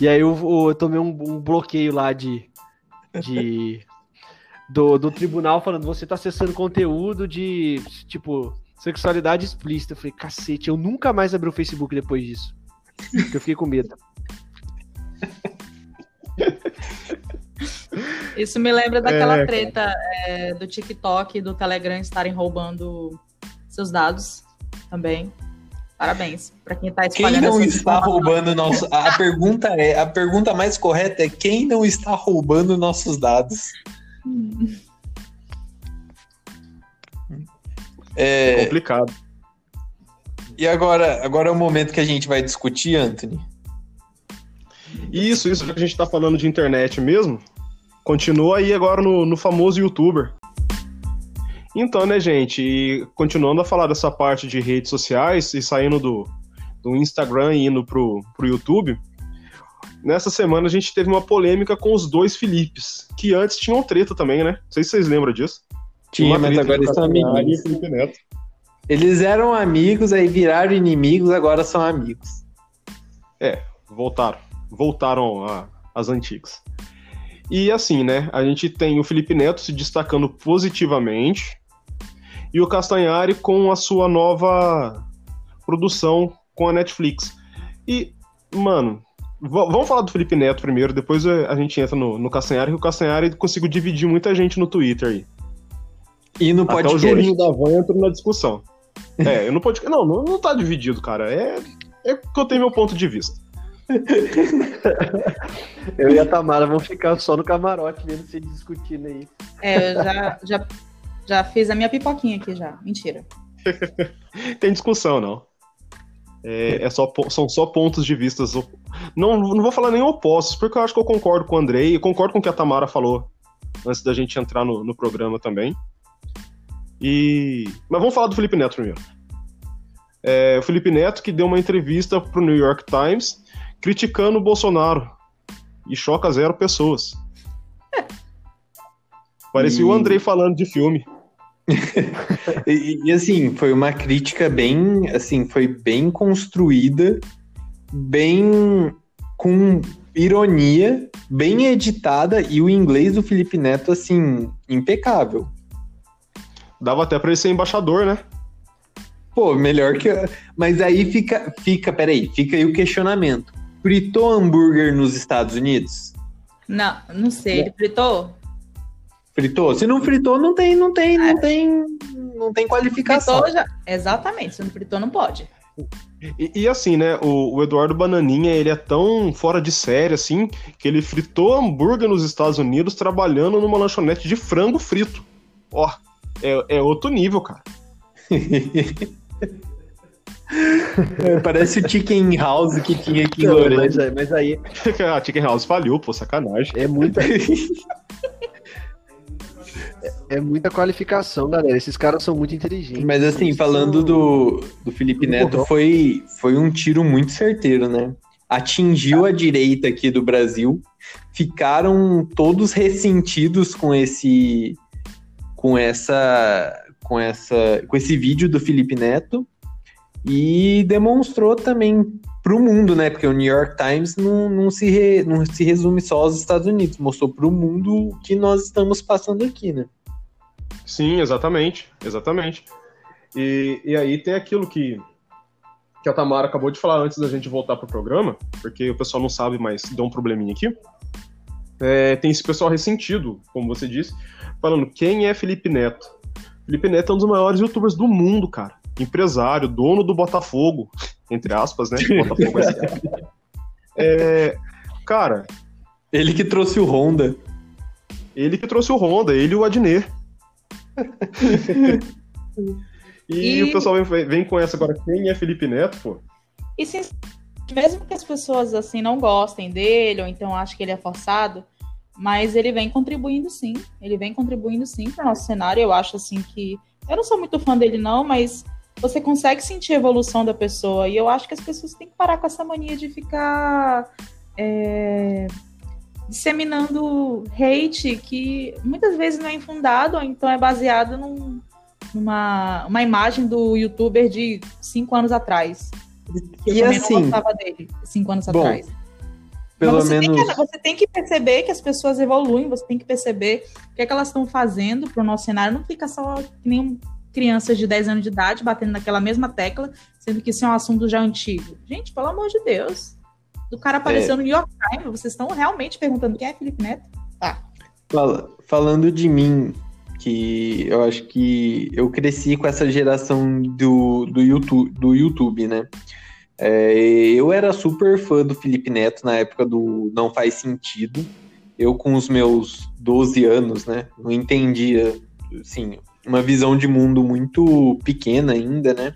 E aí eu, eu tomei um, um bloqueio lá de. de do, do tribunal falando, você tá acessando conteúdo de tipo Sexualidade explícita. Eu falei, cacete, eu nunca mais abri o Facebook depois disso. Porque eu fiquei com medo. Isso me lembra daquela é, treta é, do TikTok e do Telegram estarem roubando seus dados também. Parabéns para quem está espalhando. Quem não está roubando nosso? A pergunta é, a pergunta mais correta é quem não está roubando nossos dados? Hum. É... complicado. E agora, agora é o momento que a gente vai discutir, Anthony. Isso, isso que a gente está falando de internet mesmo. Continua aí agora no, no famoso youtuber. Então, né, gente, e continuando a falar dessa parte de redes sociais e saindo do, do Instagram e indo pro, pro YouTube, nessa semana a gente teve uma polêmica com os dois Filipes, que antes tinham treta também, né? Não sei se vocês lembram disso. Tinha, mas agora eles são amigos. Eles eram amigos, aí viraram inimigos, agora são amigos. É, voltaram. Voltaram às antigas. E assim, né? A gente tem o Felipe Neto se destacando positivamente e o Castanhari com a sua nova produção com a Netflix. E, mano, vamos falar do Felipe Neto primeiro, depois a gente entra no, no Castanhari, que o Castanhari conseguiu dividir muita gente no Twitter aí. E no podcast. Até o Jorinho da Van entrou na discussão. É, eu não pode. Não, não, não tá dividido, cara. É, é que eu tenho meu ponto de vista. eu e a Tamara vamos ficar só no camarote vendo se discutindo aí. É, eu já, já, já fiz a minha pipoquinha aqui já. Mentira. Tem discussão, não. É, é, só, são só pontos de vista. Não, não vou falar nem opostos, porque eu acho que eu concordo com o Andrei e concordo com o que a Tamara falou antes da gente entrar no, no programa também. E... Mas vamos falar do Felipe Neto primeiro. É, o Felipe Neto que deu uma entrevista para o New York Times criticando o Bolsonaro e choca zero pessoas. Parecia e... o Andrei falando de filme. e, e, assim, foi uma crítica bem, assim, foi bem construída, bem com ironia, bem editada e o inglês do Felipe Neto, assim, impecável. Dava até pra ele ser embaixador, né? Pô, melhor que. Mas aí fica, fica, peraí, fica aí o questionamento. Fritou hambúrguer nos Estados Unidos? Não, não sei. Ele fritou? Fritou? Se não fritou, não tem, não tem, não é. tem, não tem qualificação. Fritou já... Exatamente. Se não fritou, não pode. E, e, assim, né, o, o, Eduardo Bananinha, ele é tão fora de série, assim, que ele fritou hambúrguer nos Estados Unidos trabalhando numa lanchonete de frango frito. Ó, é, é outro nível, cara. é, parece o Chicken House que tinha aqui em Mas, mas aí. a Chicken House faliu, pô, sacanagem. É muita. é muita qualificação, galera. Esses caras são muito inteligentes. Mas assim, falando do, do Felipe Neto, foi, foi um tiro muito certeiro, né? Atingiu a direita aqui do Brasil. Ficaram todos ressentidos com esse com essa com essa com esse vídeo do Felipe Neto e demonstrou também para o mundo, né? Porque o New York Times não, não, se re, não se resume só aos Estados Unidos, mostrou para o mundo o que nós estamos passando aqui, né? Sim, exatamente, exatamente. E, e aí tem aquilo que, que a Tamara acabou de falar antes da gente voltar pro programa, porque o pessoal não sabe, mas deu um probleminha aqui. É, tem esse pessoal ressentido, como você disse, falando quem é Felipe Neto. Felipe Neto é um dos maiores youtubers do mundo, cara. Empresário, dono do Botafogo, entre aspas, né? Botafogo é, cara. Ele que trouxe o Honda. Ele que trouxe o Honda, ele e o Adnet. E, e, o pessoal vem, vem, com essa agora, quem é Felipe Neto, pô? E se, mesmo que as pessoas assim não gostem dele, ou então achem que ele é forçado, mas ele vem contribuindo sim. Ele vem contribuindo sim para o nosso cenário. Eu acho assim que. Eu não sou muito fã dele, não, mas você consegue sentir a evolução da pessoa. E eu acho que as pessoas têm que parar com essa mania de ficar é, disseminando hate que muitas vezes não é infundado, ou então é baseado num, numa uma imagem do youtuber de cinco anos atrás. Eu e assim, não gostava dele cinco anos bom, atrás. Pelo você, menos... tem que, você tem que perceber que as pessoas evoluem, você tem que perceber o que, é que elas estão fazendo para o nosso cenário. Não fica só que nem crianças de 10 anos de idade batendo naquela mesma tecla, sendo que isso é um assunto já antigo. Gente, pelo amor de Deus. Do cara apareceu é. no New York Times, vocês estão realmente perguntando quem é Felipe Neto? Tá. Fala, falando de mim, que eu acho que eu cresci com essa geração do, do, YouTube, do YouTube, né? É, eu era super fã do Felipe Neto na época do Não Faz Sentido. Eu, com os meus 12 anos, né? Não entendia, assim, uma visão de mundo muito pequena ainda, né?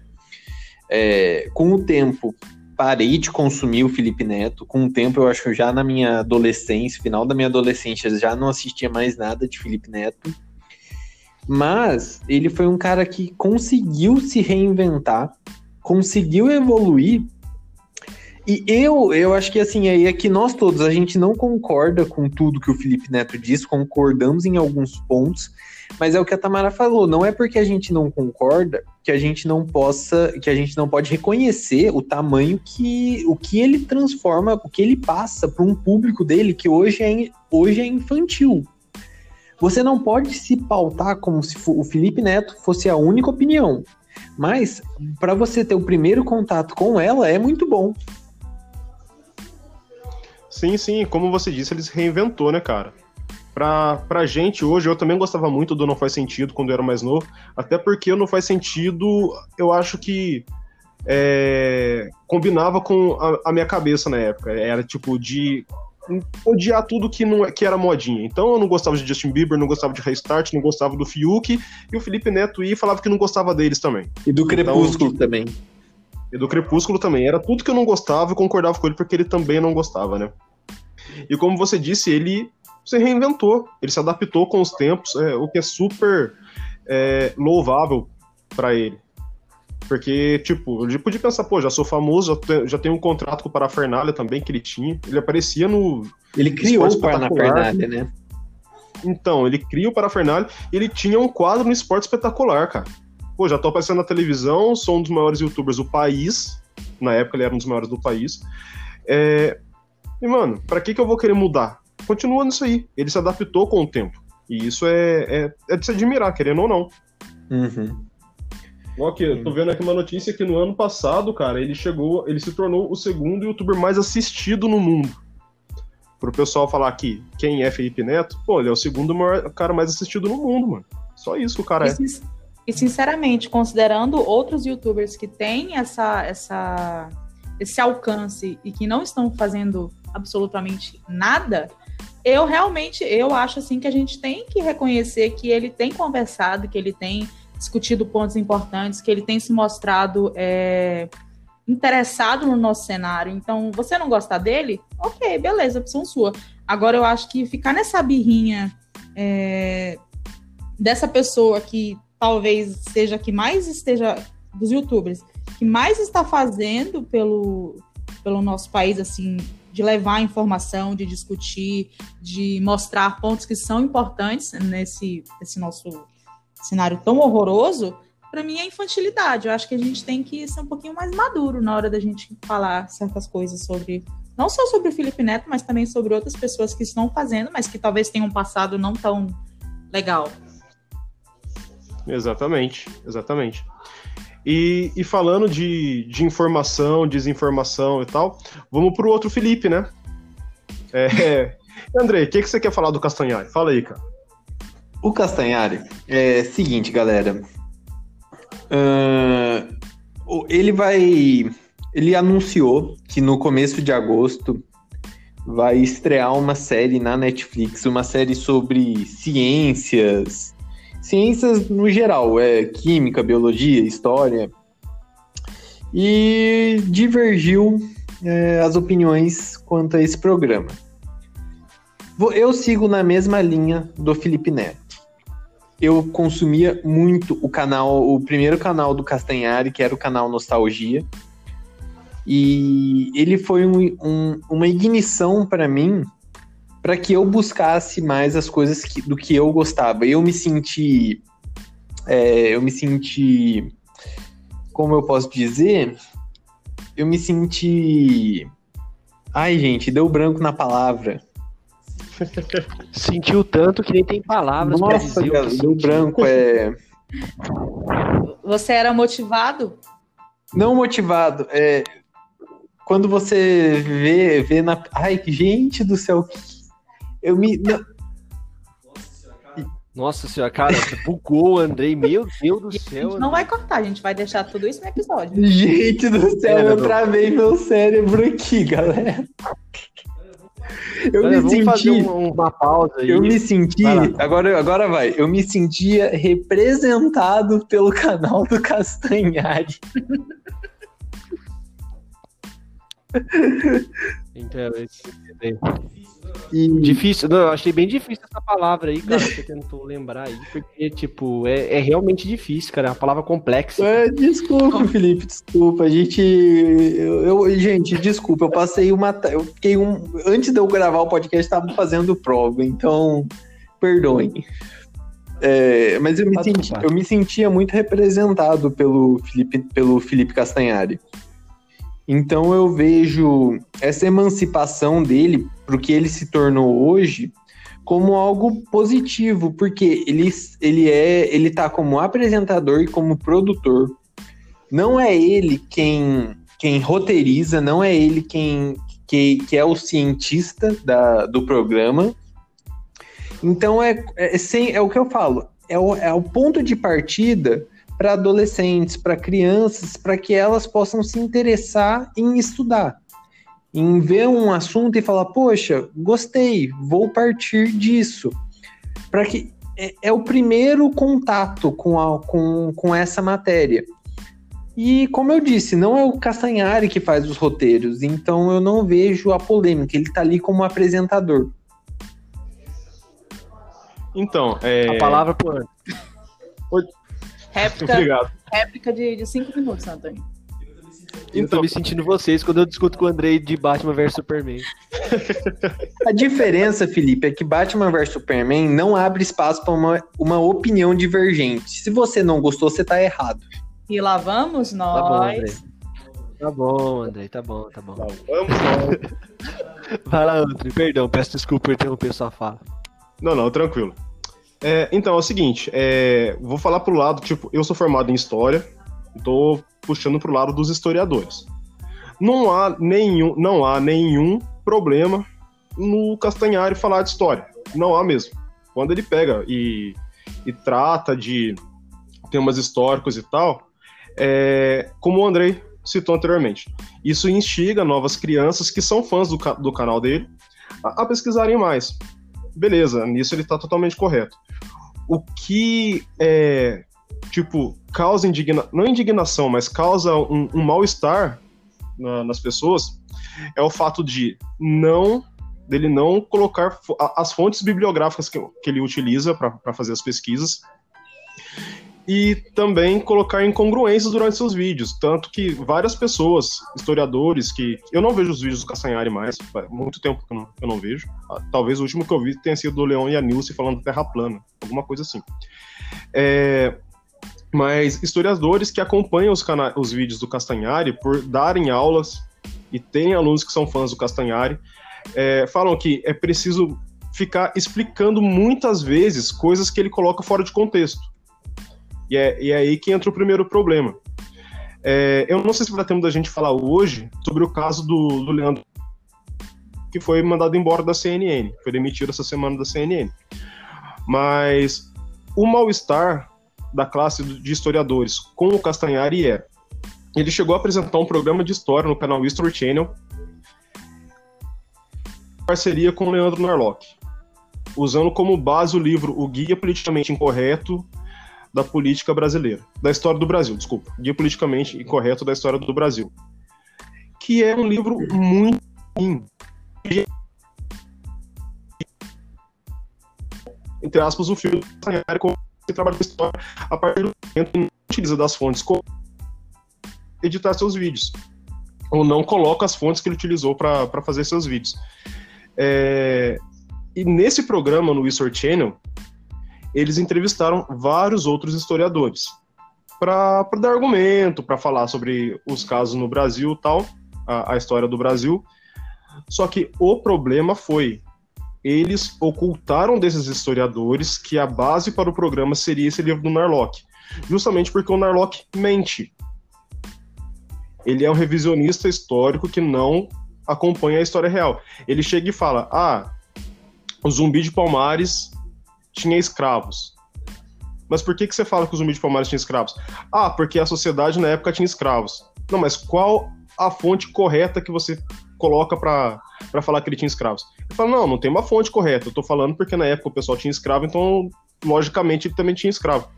É, com o tempo, parei de consumir o Felipe Neto. Com o tempo, eu acho que já na minha adolescência, final da minha adolescência, já não assistia mais nada de Felipe Neto. Mas ele foi um cara que conseguiu se reinventar, conseguiu evoluir. E eu, eu acho que assim, aí é que nós todos, a gente não concorda com tudo que o Felipe Neto diz, concordamos em alguns pontos, mas é o que a Tamara falou, não é porque a gente não concorda que a gente não possa, que a gente não pode reconhecer o tamanho que o que ele transforma, o que ele passa para um público dele que hoje é, hoje é infantil. Você não pode se pautar como se o Felipe Neto fosse a única opinião. Mas para você ter o primeiro contato com ela é muito bom. Sim, sim, como você disse, ele se reinventou, né, cara? Pra, pra gente hoje, eu também gostava muito do Não Faz Sentido quando eu era mais novo, até porque o Não Faz Sentido, eu acho que é, combinava com a, a, minha cabeça na época. Era tipo de odiar tudo que, não, que era modinha. Então eu não gostava de Justin Bieber, não gostava de Restart, não gostava do Fiuk, e o Felipe Neto ia e falava que não gostava deles também. E do Crepúsculo então, também. E do Crepúsculo também. Era tudo que eu não gostava e concordava com ele porque ele também não gostava, né? E como você disse, ele se reinventou, ele se adaptou com os tempos, é, o que é super é, louvável para ele. Porque, tipo, ele podia pensar, pô, já sou famoso, já, tenho, já tenho um contrato com o Parafernália também que ele tinha. Ele aparecia no. Ele criou o Parafernália, né? Então, ele cria o Parafernália e ele tinha um quadro no Esporte Espetacular, cara. Pô, já tô aparecendo na televisão, sou um dos maiores youtubers do país. Na época ele era um dos maiores do país. É... E, mano, pra que, que eu vou querer mudar? Continua nisso aí. Ele se adaptou com o tempo. E isso é, é, é de se admirar, querendo ou não. Uhum. Ok, eu tô vendo aqui uma notícia que no ano passado, cara, ele chegou, ele se tornou o segundo youtuber mais assistido no mundo. Pro pessoal falar aqui, quem é Felipe Neto, pô, ele é o segundo maior, cara mais assistido no mundo, mano. Só isso que o cara e, é. E sinceramente, considerando outros youtubers que têm essa, essa, esse alcance e que não estão fazendo absolutamente nada, eu realmente eu acho assim que a gente tem que reconhecer que ele tem conversado, que ele tem discutido pontos importantes, que ele tem se mostrado é, interessado no nosso cenário. Então, você não gostar dele? Ok, beleza, opção sua. Agora, eu acho que ficar nessa birrinha é, dessa pessoa que talvez seja que mais esteja, dos youtubers, que mais está fazendo pelo, pelo nosso país, assim, de levar informação, de discutir, de mostrar pontos que são importantes nesse, nesse nosso cenário tão horroroso, para mim é infantilidade. Eu acho que a gente tem que ser um pouquinho mais maduro na hora da gente falar certas coisas sobre não só sobre o Felipe Neto, mas também sobre outras pessoas que estão fazendo, mas que talvez tenham um passado não tão legal. Exatamente, exatamente. E, e falando de, de informação, desinformação e tal, vamos para o outro Felipe, né? É, André, o que, que você quer falar do Castanhari? Fala aí, cara. O Castanhari é seguinte, galera. Uh, ele vai. Ele anunciou que no começo de agosto vai estrear uma série na Netflix, uma série sobre ciências, ciências no geral, é química, biologia, história. E divergiu é, as opiniões quanto a esse programa. Eu sigo na mesma linha do Felipe Neto eu consumia muito o canal, o primeiro canal do Castanhari, que era o canal Nostalgia. E ele foi um, um, uma ignição para mim para que eu buscasse mais as coisas que, do que eu gostava. Eu me senti. É, eu me senti. Como eu posso dizer? Eu me senti. Ai, gente, deu branco na palavra. Sentiu tanto que nem tem palavras Nossa, pra dizer. Cara, deu branco, é. Você era motivado? Não motivado. É, quando você vê, vê na. Ai, gente do céu. Eu me. não- Nossa senhora, cara, bugou o Andrei. Meu Deus do A céu. gente não vai cortar, a gente vai deixar tudo isso no episódio. Gente do céu, É, eu travei meu cérebro aqui, galera. Eu Olha, me senti. um- uma pausa aí. Eu me senti. Vai. Agora, agora vai. Eu me sentia representado pelo canal do Castanhari. Então, esse- E Difícil, não, eu achei bem difícil essa palavra aí, cara. Você tentou lembrar aí, porque, tipo, é, é realmente difícil, cara. É uma palavra complexa. É, desculpa, Felipe, desculpa. A gente. Eu, eu- gente, desculpa, eu passei uma. Eu fiquei um. Antes de eu gravar o podcast, estava fazendo prova, então. Perdoem. É, mas eu me, senti, eu me sentia muito representado pelo Felipe, pelo Felipe Castanhari. Então eu vejo essa emancipação dele para o que ele se tornou hoje como algo positivo, porque ele, ele é ele tá como apresentador e como produtor. Não é ele quem quem roteiriza, não é ele quem que, que é o cientista da, do programa. Então é, é, sem, é o que eu falo, é o, é o ponto de partida para adolescentes, para crianças, para que elas possam se interessar em estudar, em ver um assunto e falar, poxa, gostei, vou partir disso, para que é, é o primeiro contato com, a, com, com essa matéria. E como eu disse, não é o Castanhari que faz os roteiros, então eu não vejo a polêmica, ele está ali como apresentador. Então, é... A palavra, pô. Réplica, Obrigado. réplica de, de cinco minutos, Antônio. Eu tô Então, me sentindo vocês quando eu discuto com o Andrei de Batman vs Superman. A diferença, Felipe, é que Batman vs Superman não abre espaço para uma, uma opinião divergente. Se você não gostou, você tá errado. E lá vamos Tá bom, Andrei. nós. Tá bom, Andrei, tá bom, tá bom. tá, vamos Vai lá, Andrei, perdão, peço desculpa por interromper sua fala. Não, não, tranquilo. É, então, é o seguinte, é, vou falar pro lado, tipo, eu sou formado em História, tô puxando pro lado dos historiadores. Não há nenhum, não há nenhum problema no Castanhari falar de História. Não há mesmo. Quando ele pega e, e trata de temas históricos e tal, é, como o Andrei citou anteriormente, isso instiga novas crianças que são fãs do, do canal dele a- a pesquisarem mais beleza, nisso ele tá totalmente correto. O que é, tipo, causa indignação, não indignação, mas causa um, um mal-estar na- nas pessoas é o fato de não dele não colocar as fontes bibliográficas que, que ele utiliza para fazer as pesquisas e também colocar incongruências durante seus vídeos. Tanto que várias pessoas, historiadores, que. Eu não vejo os vídeos do Castanhari mais, faz muito tempo que eu não, eu não vejo. Ah, Talvez o último que eu vi tenha sido do Leão e a Nilce falando terra plana, alguma coisa assim. É, mas historiadores que acompanham os, cana- os vídeos do Castanhari por darem aulas e tem alunos que são fãs do Castanhari, é, falam que é preciso ficar explicando muitas vezes coisas que ele coloca fora de contexto. E é, e é aí que entra o primeiro problema. É, eu não sei se vai dar tempo da gente falar hoje sobre o caso do, do Leandro, que foi mandado embora da CNN, foi demitido essa semana da CNN. Mas o mal-estar da classe de historiadores com o Castanhari é. Ele chegou a apresentar um programa de história no canal History Channel, em parceria com o Leandro Narlock, usando como base o livro O Guia Politicamente Incorreto da Política Brasileira, da História do Brasil, desculpa, Guia Politicamente Incorreto da História do Brasil, que é um livro muito ruim. Entre aspas, o filme do Castanhari como ele trabalha com história a partir do momento que não utiliza das fontes como editar seus vídeos. Ou não coloca as fontes que ele utilizou para fazer seus vídeos. É, e nesse programa, no History Channel, eles entrevistaram vários outros historiadores para dar argumento, para falar sobre os casos no Brasil tal, a, a história do Brasil. Só que o problema foi eles ocultaram desses historiadores que a base para o programa seria esse livro do Narlock. Justamente porque o Narlock mente. Ele é um revisionista histórico que não acompanha a história real. Ele chega e fala: Ah, o zumbi de Palmares tinha escravos. Mas por que, que você fala que o zumbi de Palmares tinha escravos? Ah, porque a sociedade na época tinha escravos. Não, mas qual a fonte correta que você coloca para falar que ele tinha escravos? Ele fala: Não, não tem uma fonte correta. Eu tô falando porque na época o pessoal tinha escravo, então logicamente ele também tinha escravo.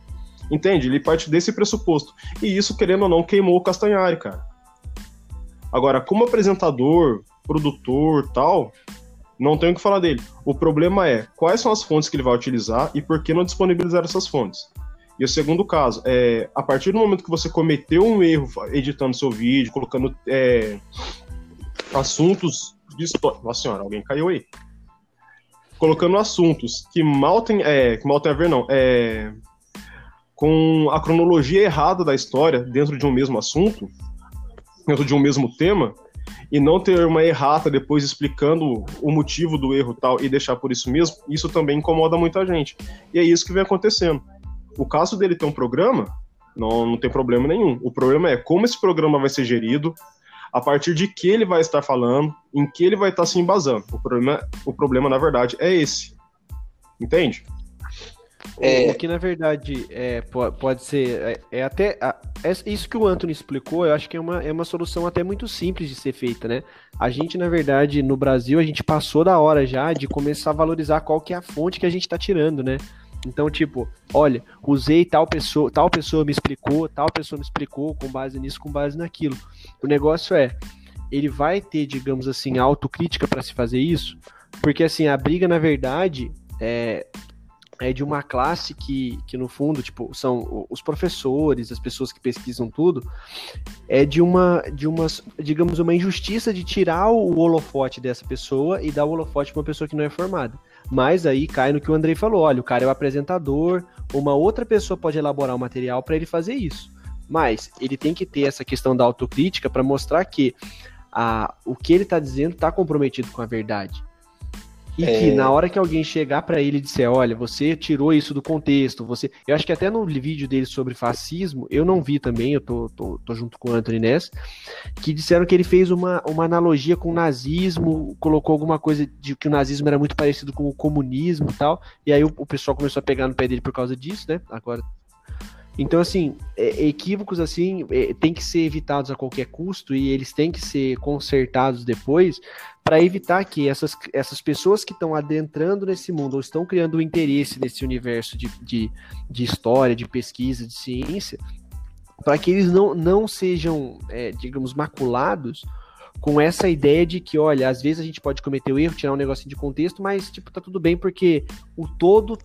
Entende? Ele parte desse pressuposto. E isso, querendo ou não, queimou o Castanhari, cara. Agora, como apresentador, produtor tal, não tenho o que falar dele. O problema é quais são as fontes que ele vai utilizar e por que não disponibilizar essas fontes. E o segundo caso, é, a partir do momento que você cometeu um erro editando seu vídeo, colocando é, assuntos de história. Nossa senhora, alguém caiu aí. Colocando assuntos que mal tem, é, que mal tem a ver, não. É, com a cronologia errada da história dentro de um mesmo assunto, dentro de um mesmo tema, e não ter uma errata depois explicando o motivo do erro tal e deixar por isso mesmo, isso também incomoda muita gente. E é isso que vem acontecendo. O caso dele ter um programa, não, não tem problema nenhum. O problema é como esse programa vai ser gerido, a partir de que ele vai estar falando, em que ele vai estar se embasando. O problema, o problema na verdade, é esse. Entende? É... O que na verdade é, pode ser. É, é até. É isso que o Anthony explicou, eu acho que é uma, é uma solução até muito simples de ser feita, né? A gente, na verdade, no Brasil, a gente passou da hora já de começar a valorizar qual que é a fonte que a gente está tirando, né? Então, tipo, olha, usei tal pessoa, tal pessoa me explicou, tal pessoa me explicou com base nisso, com base naquilo. O negócio é, ele vai ter, digamos assim, autocrítica para se fazer isso, porque assim, a briga, na verdade, é, é de uma classe que, que no fundo, tipo, são os professores, as pessoas que pesquisam tudo, é de uma, de uma, digamos, uma injustiça de tirar o holofote dessa pessoa e dar o holofote para uma pessoa que não é formada. Mas aí cai no que o Andrei falou, olha, o cara é o apresentador, uma outra pessoa pode elaborar o material para ele fazer isso. Mas ele tem que ter essa questão da autocrítica para mostrar que a, o que ele está dizendo está comprometido com a verdade. E é... que na hora que alguém chegar para ele e disser, olha, você tirou isso do contexto, você. Eu acho que até no vídeo dele sobre fascismo, eu não vi também, eu tô, tô, tô junto com o Anthony nessa, que disseram que ele fez uma, uma analogia com o nazismo, colocou alguma coisa de que o nazismo era muito parecido com o comunismo e tal. E aí o, o pessoal começou a pegar no pé dele por causa disso, né? Agora então, assim, é, equívocos assim é, tem que ser evitados a qualquer custo e eles têm que ser consertados depois para evitar que essas, essas pessoas que estão adentrando nesse mundo ou estão criando um interesse nesse universo de, de, de história, de pesquisa, de ciência, para que eles não, não sejam, é, digamos, maculados com essa ideia de que, olha, às vezes a gente pode cometer o erro, tirar um negocinho de contexto, mas, tipo, tá tudo bem porque o todo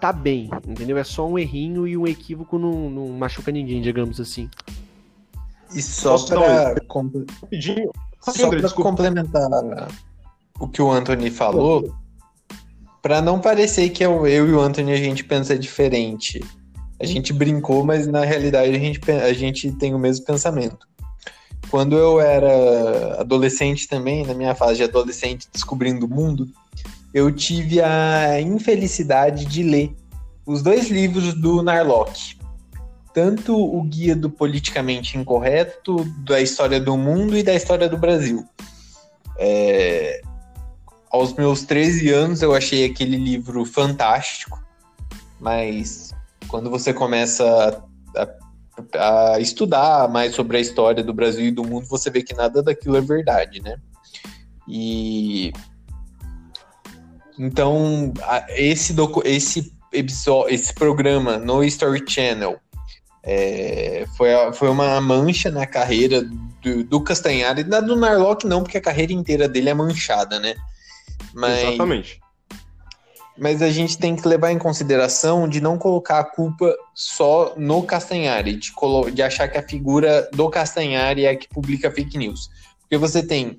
tá bem, entendeu? É só um errinho e um equívoco não, não machuca ninguém, digamos assim. E só para rapidinho, só para complementar o que o Anthony falou, para não parecer que eu, eu e o Anthony a gente pensa diferente. A gente brincou, mas na realidade a gente, a gente tem o mesmo pensamento. Quando eu era adolescente também, na minha fase de adolescente descobrindo o mundo, eu tive a infelicidade de ler os dois livros do Narlock. Tanto o Guia do Politicamente Incorreto, da História do Mundo e da História do Brasil. É... Aos meus 13 anos eu achei aquele livro fantástico, mas quando você começa a, a estudar mais sobre a história do Brasil e do mundo, você vê que nada daquilo é verdade, né? E então, esse, esse, episódio, esse programa no Story Channel é, foi, foi uma mancha na carreira do, do Castanhari. Da do Narlock não, porque a carreira inteira dele é manchada, né? Mas, Exatamente. Mas a gente tem que levar em consideração de não colocar a culpa só no Castanhari, de, de achar que a figura do Castanhari é a que publica fake news. Porque você tem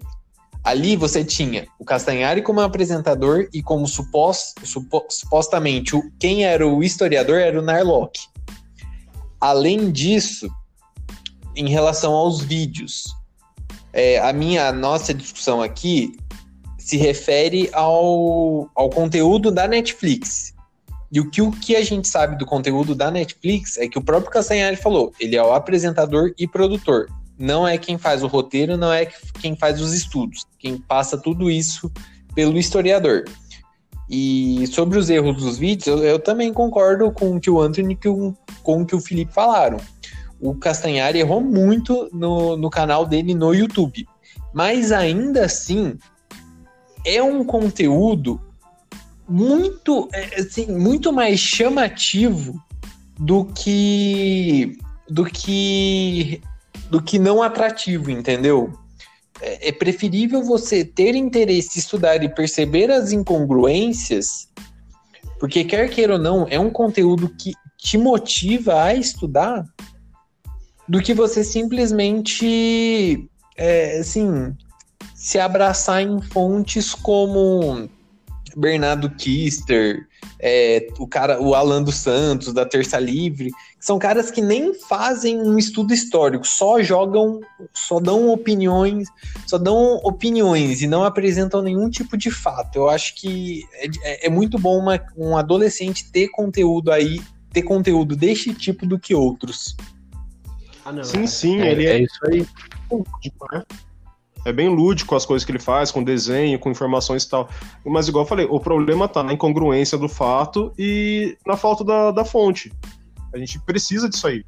Ali você tinha o Castanhari como apresentador e como supos, supo, supostamente o, quem era o historiador era o Narlock. Além disso, em relação aos vídeos, é, a minha a nossa discussão aqui se refere ao, ao conteúdo da Netflix. E o que, o que a gente sabe do conteúdo da Netflix é que o próprio Castanhari falou, ele é o apresentador e produtor. Não é quem faz o roteiro, não é quem faz os estudos. Quem passa tudo isso pelo historiador. E sobre os erros dos vídeos, eu, eu também concordo com o que o Anthony e com o que o Felipe falaram. O Castanhari errou muito no, no canal dele no YouTube. Mas ainda assim, é um conteúdo muito, é, assim, muito mais chamativo do que do que do que não atrativo, entendeu? É, é preferível você ter interesse, estudar e perceber as incongruências, porque quer queira ou não, é um conteúdo que te motiva a estudar, do que você simplesmente, é, assim, se abraçar em fontes como Bernardo Kister, é, o cara, o Alan dos Santos, da Terça Livre, são caras que nem fazem um estudo histórico, só jogam, só dão opiniões, só dão opiniões e não apresentam nenhum tipo de fato. Eu acho que é, é muito bom uma, um adolescente ter conteúdo aí, ter conteúdo deste tipo do que outros. Ah, não, sim, é, sim, é, ele é, é isso aí. É bem lúdico as coisas que ele faz, com desenho, com informações e tal. Mas, igual eu falei, o problema tá na incongruência do fato e na falta da, da fonte. A gente precisa disso aí.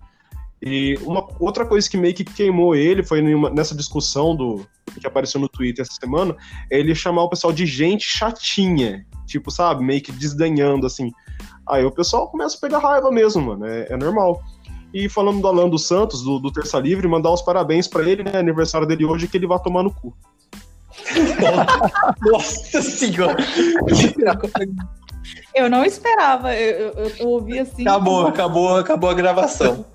E uma outra coisa que meio que queimou ele foi numa, nessa discussão do que apareceu no Twitter essa semana, é ele chamar o pessoal de gente chatinha. Tipo, sabe, meio que desdenhando, assim. Aí o pessoal começa a pegar raiva mesmo, mano. É, é normal. E falando do Alan dos Santos, do, do Terça Livre, mandar os parabéns para ele, né? Aniversário dele hoje, que ele vai tomar no cu. Nossa senhora! Eu não esperava, eu, eu, eu ouvi assim. Acabou, como... acabou, acabou a gravação.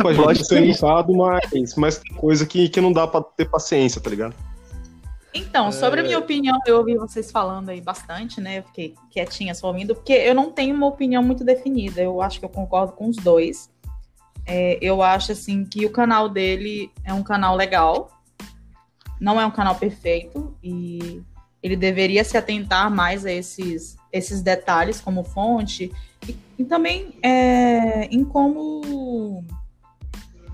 Pode ser engraçado, mas, mas tem coisa que, que não dá pra ter paciência, tá ligado? Então, sobre a minha é. opinião, eu ouvi vocês falando aí bastante, né? Eu fiquei quietinha só ouvindo, porque eu não tenho uma opinião muito definida. Eu acho que eu concordo com os dois. É, eu acho assim que o canal dele é um canal legal, não é um canal perfeito e ele deveria se atentar mais a esses, esses detalhes como fonte e, e também é, em como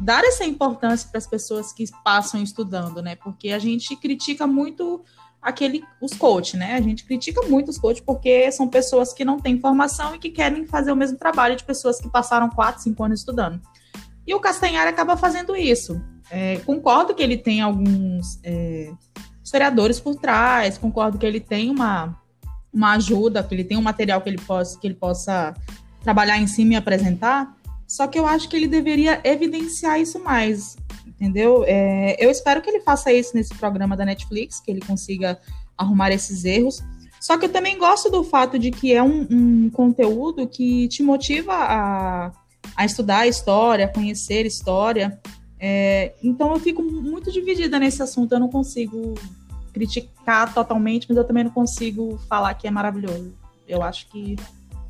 dar essa importância para as pessoas que passam estudando, né? Porque a gente critica muito aquele os coaches, né? A gente critica muito os coaches porque são pessoas que não têm formação e que querem fazer o mesmo trabalho de pessoas que passaram 4, 5 anos estudando. E o Castanhari acaba fazendo isso. É, concordo que ele tem alguns é, historiadores por trás, concordo que ele tem uma, uma ajuda, que ele tem um material que ele, possa, que ele possa trabalhar em cima e apresentar, só que eu acho que ele deveria evidenciar isso mais, entendeu? É, eu espero que ele faça isso nesse programa da Netflix, que ele consiga arrumar esses erros. Só que eu também gosto do fato de que é um, um conteúdo que te motiva a a estudar história, a conhecer história. É, então eu fico muito dividida nesse assunto. Eu não consigo criticar totalmente, mas eu também não consigo falar que é maravilhoso. Eu acho que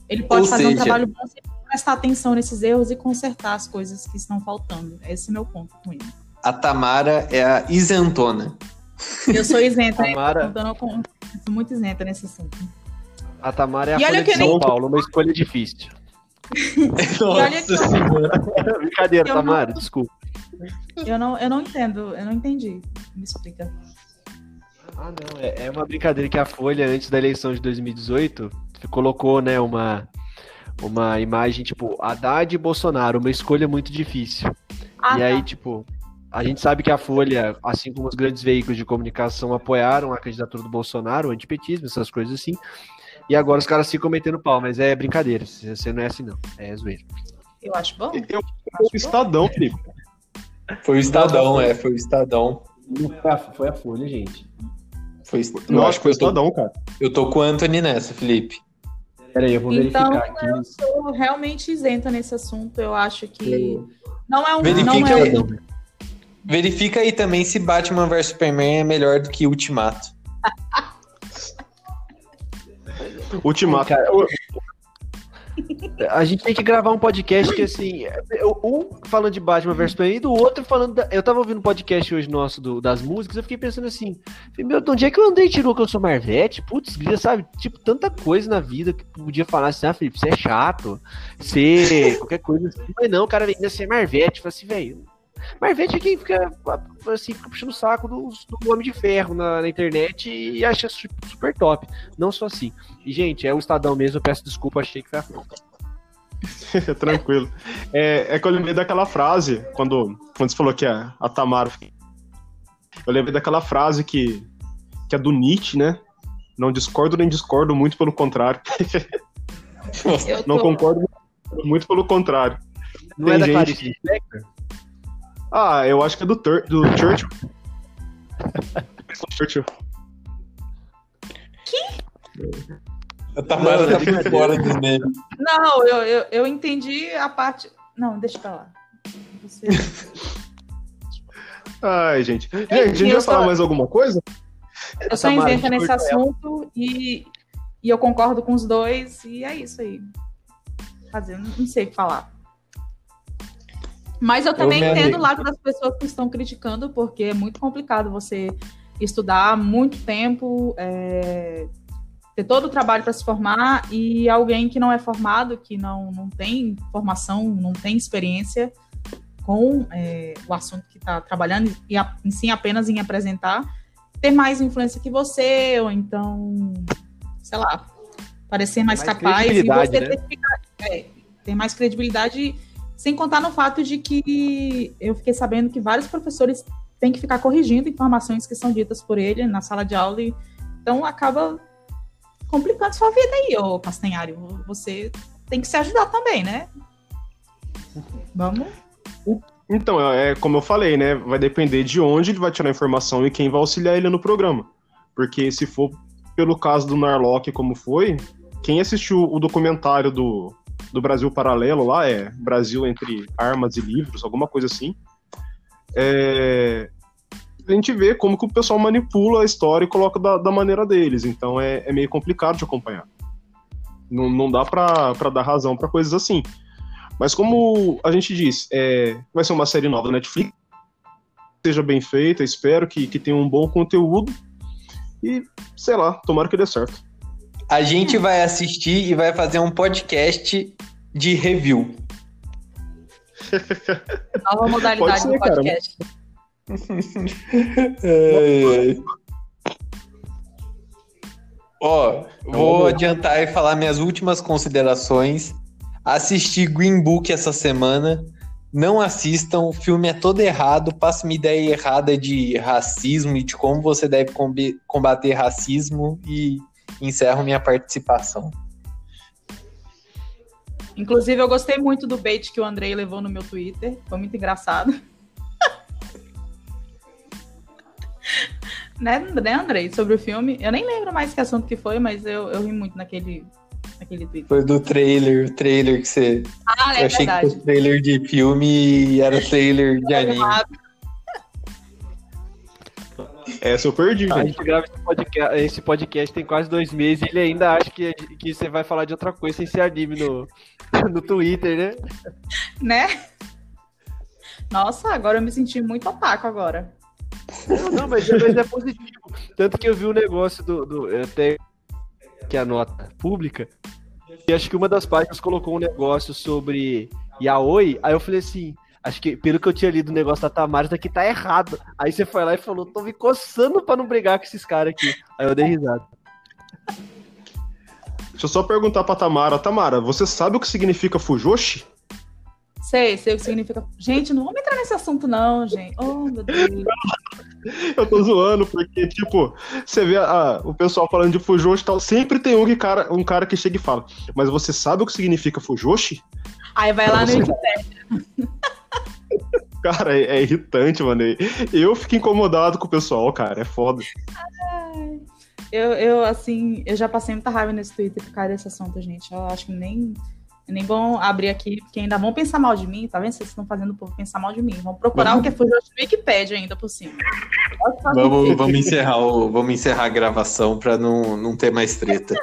ele pode Ou fazer seja... um trabalho bom se prestar atenção nesses erros e consertar as coisas que estão faltando. Esse é o meu ponto com ele. A Tamara é a isentona. Eu sou isenta, Tamara... então eu sou muito isenta nesse assunto. A Tamara é a Folha de São nem... Paulo, uma escolha difícil. Nossa senhora. Brincadeira, Tamara, não... desculpa. Eu não, eu não entendo, eu não entendi. Me explica. Ah, não, é, é uma brincadeira que a Folha, antes da eleição de 2018, colocou, né, uma, uma imagem, tipo, Haddad e Bolsonaro, uma escolha muito difícil. Ah, e aí, tá. tipo, a gente sabe que a Folha, assim como os grandes veículos de comunicação, apoiaram a candidatura do Bolsonaro, o antipetismo, essas coisas assim. E agora os caras ficam metendo pau, mas é brincadeira. Você não é assim, não. É zoeira. Eu acho bom. Eu, foi o Estadão, Felipe. Foi o Estadão, é, foi o Estadão. Foi a Folha, gente. Foi, eu acho que foi o Estadão, cara. Eu tô com o Anthony nessa, Felipe. Peraí, eu vou então, verificar aqui. Eu sou realmente isenta nesse assunto. Eu acho que. Não é um. Verifica, não é aí, um... verifica aí também se Batman vs Superman é melhor do que Ultimato. Ultimato. Cara, A gente tem que gravar um podcast que, assim, um falando de Batman vs Superman e do outro falando. Da... Eu tava ouvindo um podcast hoje nosso do, das músicas, eu fiquei pensando assim: meu, de onde é que eu andei tirou que eu sou Marvete? Putz, sabe? Tipo, tanta coisa na vida que podia falar assim: ah, Felipe, você é chato, você. qualquer coisa assim. Mas não, o cara vem ser Marvete. Falei assim, velho, Marvete é quem fica, assim, fica puxando o saco do, do Homem de Ferro na, na, internet e acha super top. Não só assim. E, gente, é o Estadão mesmo, eu peço desculpa, achei que foi a Tranquilo. É, é que eu lembrei daquela frase, quando, quando você falou que a, a Tamara. Eu lembrei daquela frase que, que é do Nietzsche, né? Não discordo nem discordo, muito pelo contrário. Não concordo muito pelo contrário. Não Tem é da gente... Clarice Lispector? Ah, eu acho que é do, Tur do Churchill. Churchill. Que? A Tamara tá por fora dos memes. Não, eu, eu, eu entendi a parte. Não, deixa pra lá. Você... Ai, gente. Gente, a gente vai só... falar mais alguma coisa? Eu sou inventa nesse assunto e, e eu concordo com os dois, e é isso aí. Fazendo, não sei o que falar. Mas eu também eu entendo o lado das pessoas que estão criticando, porque é muito complicado você estudar muito tempo, é, ter todo o trabalho para se formar e alguém que não é formado, que não, não tem formação, não tem experiência com é, o assunto que está trabalhando e a, sim apenas em apresentar, ter mais influência que você, ou então, sei lá, parecer mais, mais capaz e você né? ter, é, ter mais credibilidade sem contar no fato de que eu fiquei sabendo que vários professores têm que ficar corrigindo informações que são ditas por ele na sala de aula. E, então acaba complicando sua vida aí, ô Castanhário. Você tem que se ajudar também, né? Vamos. Então, é como eu falei, né? Vai depender de onde ele vai tirar a informação e quem vai auxiliar ele no programa. Porque se for pelo caso do Narlock, como foi, quem assistiu o documentário do, do Brasil Paralelo lá, é Brasil entre armas e livros, alguma coisa assim. É, a gente vê como que o pessoal manipula a história e coloca da, da maneira deles. Então é, é, meio complicado de acompanhar. Não, não dá para dar razão para coisas assim. Mas como a gente disse, é, vai ser uma série nova da Netflix, seja bem feita, espero que, que tenha um bom conteúdo. E, sei lá, tomara que dê certo. A gente vai assistir e vai fazer um podcast de review. Nova modalidade ser, do podcast. Ó, vou adiantar e falar minhas últimas considerações. Assisti Green Book essa semana. Não assistam, o filme é todo errado, passa uma ideia errada de racismo e de como você deve combater racismo e encerro minha participação. Inclusive, eu gostei muito do bait que o Andrei levou no meu Twitter. Foi muito engraçado. né, né, Andrei? Sobre o filme. Eu nem lembro mais que assunto que foi, mas eu, eu ri muito naquele, naquele tweet. Foi do trailer, o trailer que você. Ah, é eu achei verdade. que foi trailer de filme e era trailer de anime. Essa eu perdi, A gente grava esse podcast, esse podcast, tem quase dois meses e ele ainda acha que, que você vai falar de outra coisa sem ser anime no, no Twitter, né? Né? Nossa, agora eu me senti muito opaco agora. Não, não mas, é, mas é positivo. Tanto que eu vi o um negócio do, do. Até que é a nota pública. E acho que uma das páginas colocou um negócio sobre Yaoi. Aí eu falei assim: Acho que, pelo que eu tinha lido o negócio da Tamara, isso aqui tá errado. Aí você foi lá e falou, tô me coçando pra não brigar com esses caras aqui. Aí eu dei risada. Deixa eu só perguntar pra Tamara. Tamara, você sabe o que significa Fujoshi? Sei, sei o que significa. Gente, não vamos entrar nesse assunto, não, gente. Oh, meu Deus. Eu tô zoando, porque, tipo, você vê a, o pessoal falando de Fujoshi e tal, sempre tem um, que cara, um cara que chega e fala, mas você sabe o que significa Fujoshi? Aí vai pra lá você... no Wikipedia. Cara, é, é, irritante, mano. Eu fico incomodado com o pessoal, cara. É foda. Eu, eu, assim, eu já passei muita raiva nesse Twitter por causa desse assunto, gente. Eu acho que nem, nem bom abrir aqui, porque ainda vão pensar mal de mim, tá vendo? Vocês estão fazendo o povo pensar mal de mim. Vão procurar o que foi no Wikipedia ainda por cima. Vamos, vamos, encerrar o, vamos encerrar a gravação pra não, não ter mais treta.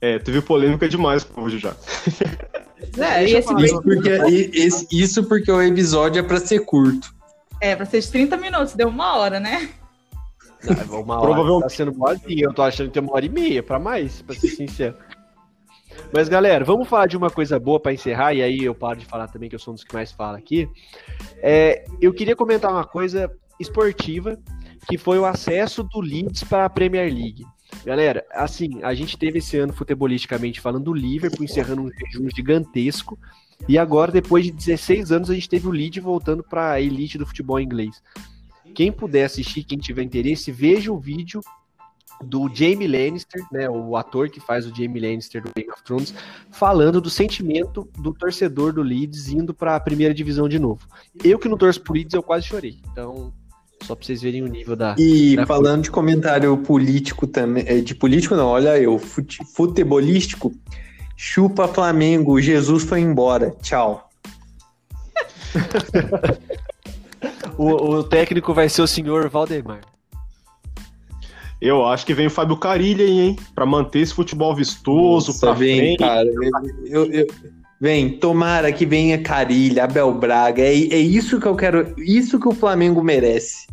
É, teve polêmica demais hoje já. É, esse Isso porque, e- esse- isso porque o episódio é pra ser curto. é pra ser de 30 minutos, deu uma hora, né? Não, uma hora Provavelmente- tá sendo boazinha. Eu tô achando que tem uma hora e meia pra mais, pra ser sincero. Mas, galera, vamos falar de uma coisa boa pra encerrar, e aí eu paro de falar também, que eu sou um dos que mais fala aqui. É, eu queria comentar uma coisa esportiva, que foi o acesso do Leeds para a Premier League. Galera, assim, a gente teve esse ano, futebolisticamente falando, o Liverpool encerrando um jejum gigantesco, e agora, depois de 16 anos, a gente teve o Leeds voltando para a elite do futebol inglês. Quem puder assistir, quem tiver interesse, veja o vídeo do Jamie Lannister, né, o ator que faz o Jamie Lannister do Game of Thrones, falando do sentimento do torcedor do Leeds indo para a primeira divisão de novo. Eu que não torço pro Leeds, eu quase chorei. Então, só para vocês verem o nível da. E Da falando de comentário político também, é, de político não, olha eu, fute- futebolístico, chupa Flamengo, Jesus foi embora, tchau. O, o técnico vai ser o senhor Valdemar. Eu acho que vem o Fábio Carilha aí, hein? Pra manter esse futebol vistoso, Nossa, pra vem, frente. cara, eu, eu- vem, tomara que venha Carilha, Abel Braga, é, é isso que eu quero, isso que o Flamengo merece.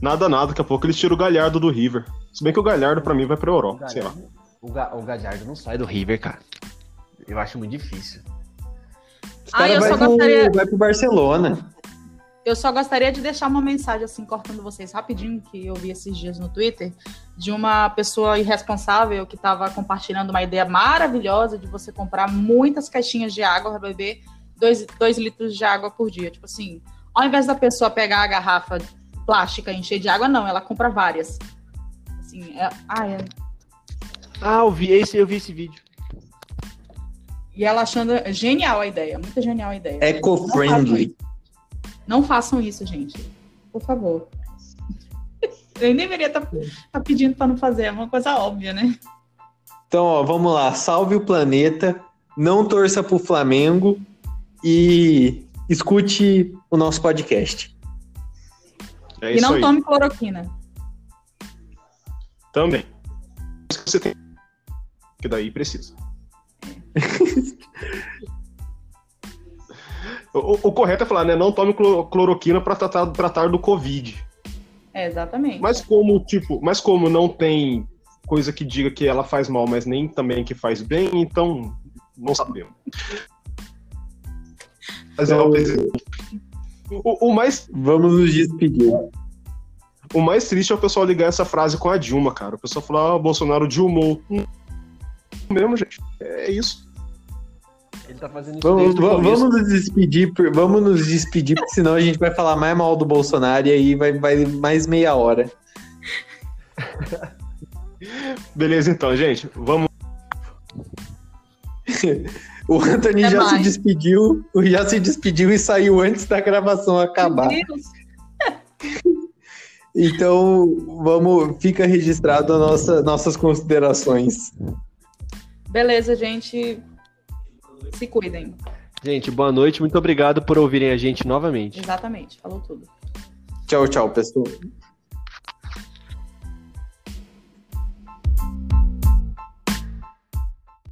Nada, nada. Daqui a pouco eles tiram o Galhardo do River. Se bem que o Galhardo, pra mim, vai pra Europa. Sei lá. O, Ga o Gajardo não sai do River, cara. Eu acho muito difícil. Os Ah, eu vai, só pro- gostaria- vai pro Barcelona. Eu só gostaria de deixar uma mensagem, assim, cortando vocês rapidinho, que eu vi esses dias no Twitter, de uma pessoa irresponsável que estava compartilhando uma ideia maravilhosa de você comprar muitas caixinhas de água para beber dois, dois litros de água por dia. Tipo assim, ao invés da pessoa pegar a garrafa plástica encher de água, não, ela compra várias. Assim, é, ah, é- Ah, eu vi esse, eu vi esse vídeo. e ela achando genial a ideia, muito genial a ideia. Eco-friendly. Não façam isso, gente. Por favor. Eu nem deveria estar pedindo para não fazer, é uma coisa óbvia, né? Então, ó, vamos lá. Salve o planeta, não torça pro Flamengo e escute o nosso podcast. É e não aí. tome cloroquina. Também. Você tem. Que daí precisa. o, o- correto é falar, né? Não tome clo- cloroquina pra tratar, tratar do Covid. É, exatamente. Mas como, tipo, mas como não tem coisa que diga que ela faz mal, mas nem também que faz bem, então não sabemos. Mas é o, o, o mais, Vamos nos despedir. o mais triste é o pessoal ligar essa frase com a Dilma, cara. O pessoal falar, ah, Bolsonaro Dilmou. Mesmo, gente. É isso. Ele tá fazendo isso Vamos, vamos nos despedir, por- vamos nos despedir, porque senão a gente vai falar mais mal do Bolsonaro e aí vai, vai mais meia hora. Beleza, então, gente. Vamos. O Anthony Até já se mais. despediu, já se despediu e saiu antes da gravação acabar. Meu Deus. Então, vamos, fica registrado nossa, nossas considerações. Beleza, gente. Se cuidem. Gente, boa noite. Muito obrigado por ouvirem a gente novamente. Exatamente. Falou tudo. Tchau, tchau, pessoal.